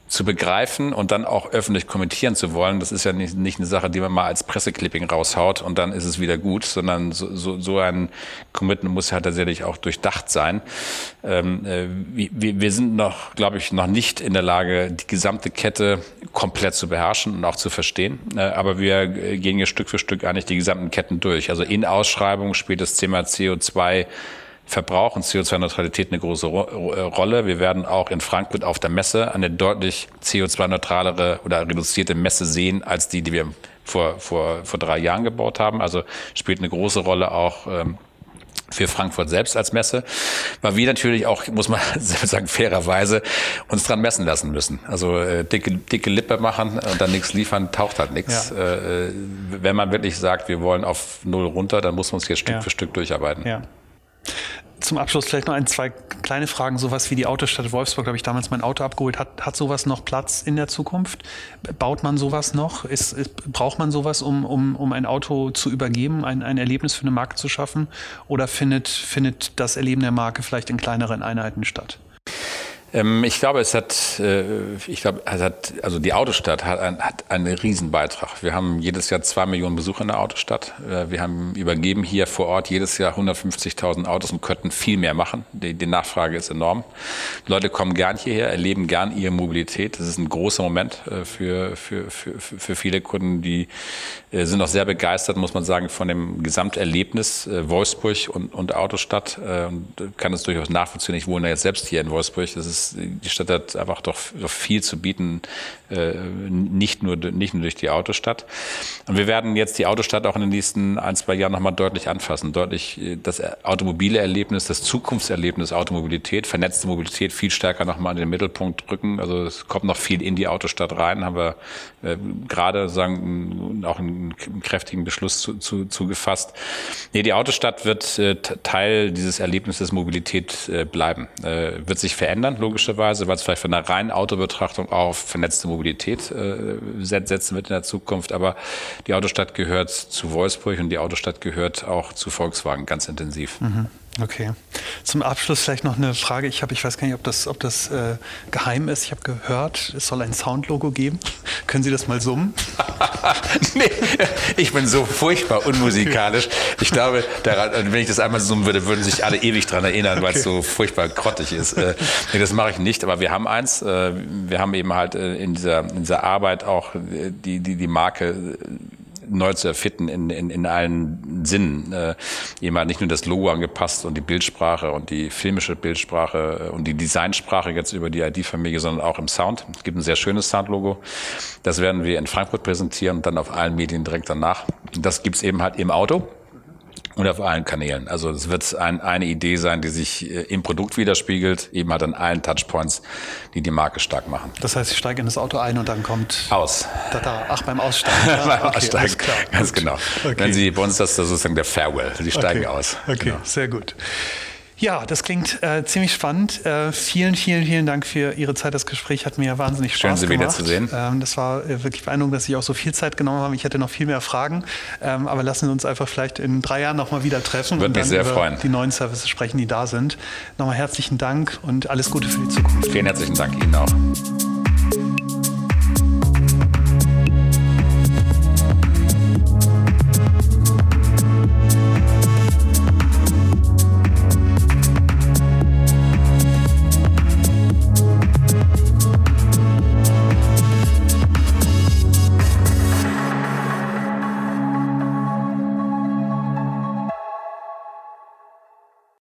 zu begreifen und dann auch öffentlich kommentieren zu wollen, das ist ja nicht, nicht eine Sache, die man mal als Presseclipping raushaut und dann ist es wieder gut, sondern so, so, so ein Commitment muss ja tatsächlich auch durchdacht sein. Ähm, äh, wir, wir sind noch, glaube ich, noch nicht in der Lage, die gesamte Kette komplett zu beherrschen und auch zu verstehen. Äh, aber wir äh, gehen hier Stück für Stück eigentlich die gesamten Ketten durch. Also in Ausschreibungen spielt das Thema CO2 Verbrauch und CO2-Neutralität eine große äh, Rolle. Wir werden auch in Frankfurt auf der Messe eine deutlich CO2-neutralere oder reduzierte Messe sehen als die, die wir vor, vor, vor drei Jahren gebaut haben. Also spielt eine große Rolle auch ähm, für Frankfurt selbst als Messe, weil wir natürlich auch, muss man (laughs) sagen, fairerweise uns dran messen lassen müssen. Also äh, dicke, dicke Lippe machen und dann nichts liefern, taucht halt nichts. Ja. Äh, wenn man wirklich sagt, wir wollen auf Null runter, dann muss man uns hier Stück ja. für Stück durcharbeiten. Ja zum Abschluss vielleicht noch ein, zwei kleine Fragen. Sowas wie die Autostadt Wolfsburg, habe ich damals mein Auto abgeholt. Hat, hat sowas noch Platz in der Zukunft? Baut man sowas noch? Ist, ist, braucht man sowas, um, um, um ein Auto zu übergeben, ein, ein Erlebnis für eine Marke zu schaffen? Oder findet, findet das Erleben der Marke vielleicht in kleineren Einheiten statt? Ähm, ich glaube, es hat, äh, ich glaube, es hat, also die Autostadt hat, ein, hat einen Riesenbeitrag. Wir haben jedes Jahr zwei Millionen Besucher in der Autostadt. Äh, wir haben übergeben hier vor Ort jedes Jahr 150.000 Autos und könnten viel mehr machen. Die, die Nachfrage ist enorm. Die Leute kommen gern hierher, erleben gern ihre Mobilität. Das ist ein großer Moment äh, für, für, für, für viele Kunden, die sind auch sehr begeistert, muss man sagen, von dem Gesamterlebnis Wolfsburg und, und Autostadt und kann es durchaus nachvollziehen. Ich wohne jetzt selbst hier in Wolfsburg. Das ist die Stadt hat einfach doch, doch viel zu bieten, äh, nicht, nur, nicht nur durch die Autostadt. Und wir werden jetzt die Autostadt auch in den nächsten ein, zwei Jahren nochmal deutlich anfassen, deutlich äh, das automobile Erlebnis, das Zukunftserlebnis Automobilität, vernetzte Mobilität viel stärker nochmal in den Mittelpunkt rücken. Also es kommt noch viel in die Autostadt rein, haben wir äh, gerade sagen auch einen, einen kräftigen Beschluss zu, zu, zu gefasst. Nee, die Autostadt wird äh, Teil dieses Erlebnisses Mobilität äh, bleiben, äh, wird sich verändern, logischerweise, weil es vielleicht von einer reinen Autobetrachtung auf vernetzte Mobilität äh, setzen wird in der Zukunft. Aber die Autostadt gehört zu Wolfsburg und die Autostadt gehört auch zu Volkswagen ganz intensiv. Mhm. Okay. Zum Abschluss vielleicht noch eine Frage. Ich habe, ich weiß gar nicht, ob das, ob das äh, geheim ist. Ich habe gehört, es soll ein Soundlogo geben. (laughs) Können Sie das mal summen? (laughs) nee, ich bin so furchtbar unmusikalisch. Ich glaube, daran, wenn ich das einmal summen würde, würden sich alle ewig daran erinnern, weil es so furchtbar grottig ist. Äh, nee, das mache ich nicht. Aber wir haben eins. Äh, wir haben eben halt äh, in dieser, in dieser Arbeit auch äh, die, die, die Marke neu zu erfinden in, in, in allen Sinnen. Äh, eben halt nicht nur das Logo angepasst und die Bildsprache und die filmische Bildsprache und die Designsprache jetzt über die ID-Familie, sondern auch im Sound. Es gibt ein sehr schönes Soundlogo. Das werden wir in Frankfurt präsentieren und dann auf allen Medien direkt danach. Das gibt's eben halt im Auto. Und auf allen Kanälen. Also es wird ein, eine Idee sein, die sich äh, im Produkt widerspiegelt, eben halt an allen Touchpoints, die die Marke stark machen. Das heißt, ich steige in das Auto ein und dann kommt... Aus. Da, da. Ach, beim Aussteigen. (laughs) Ja, beim okay, Aussteigen, ganz genau. Okay. Wenn Sie, bei uns ist das sozusagen der Farewell, Sie steigen okay. aus. Okay, genau. sehr gut. Ja, das klingt äh, ziemlich spannend. Äh, vielen, vielen, vielen Dank für Ihre Zeit. Das Gespräch hat mir wahnsinnig Spaß Schön, Sie gemacht. wiederzusehen. Ähm, das war äh, wirklich beeindruckend, dass Sie auch so viel Zeit genommen haben. Ich hätte noch viel mehr Fragen. Ähm, aber lassen Sie uns einfach vielleicht in drei Jahren nochmal wieder treffen Würde und dann sehr über freuen. die neuen Services sprechen, die da sind. Nochmal herzlichen Dank und alles Gute für die Zukunft. Vielen herzlichen Dank Ihnen auch.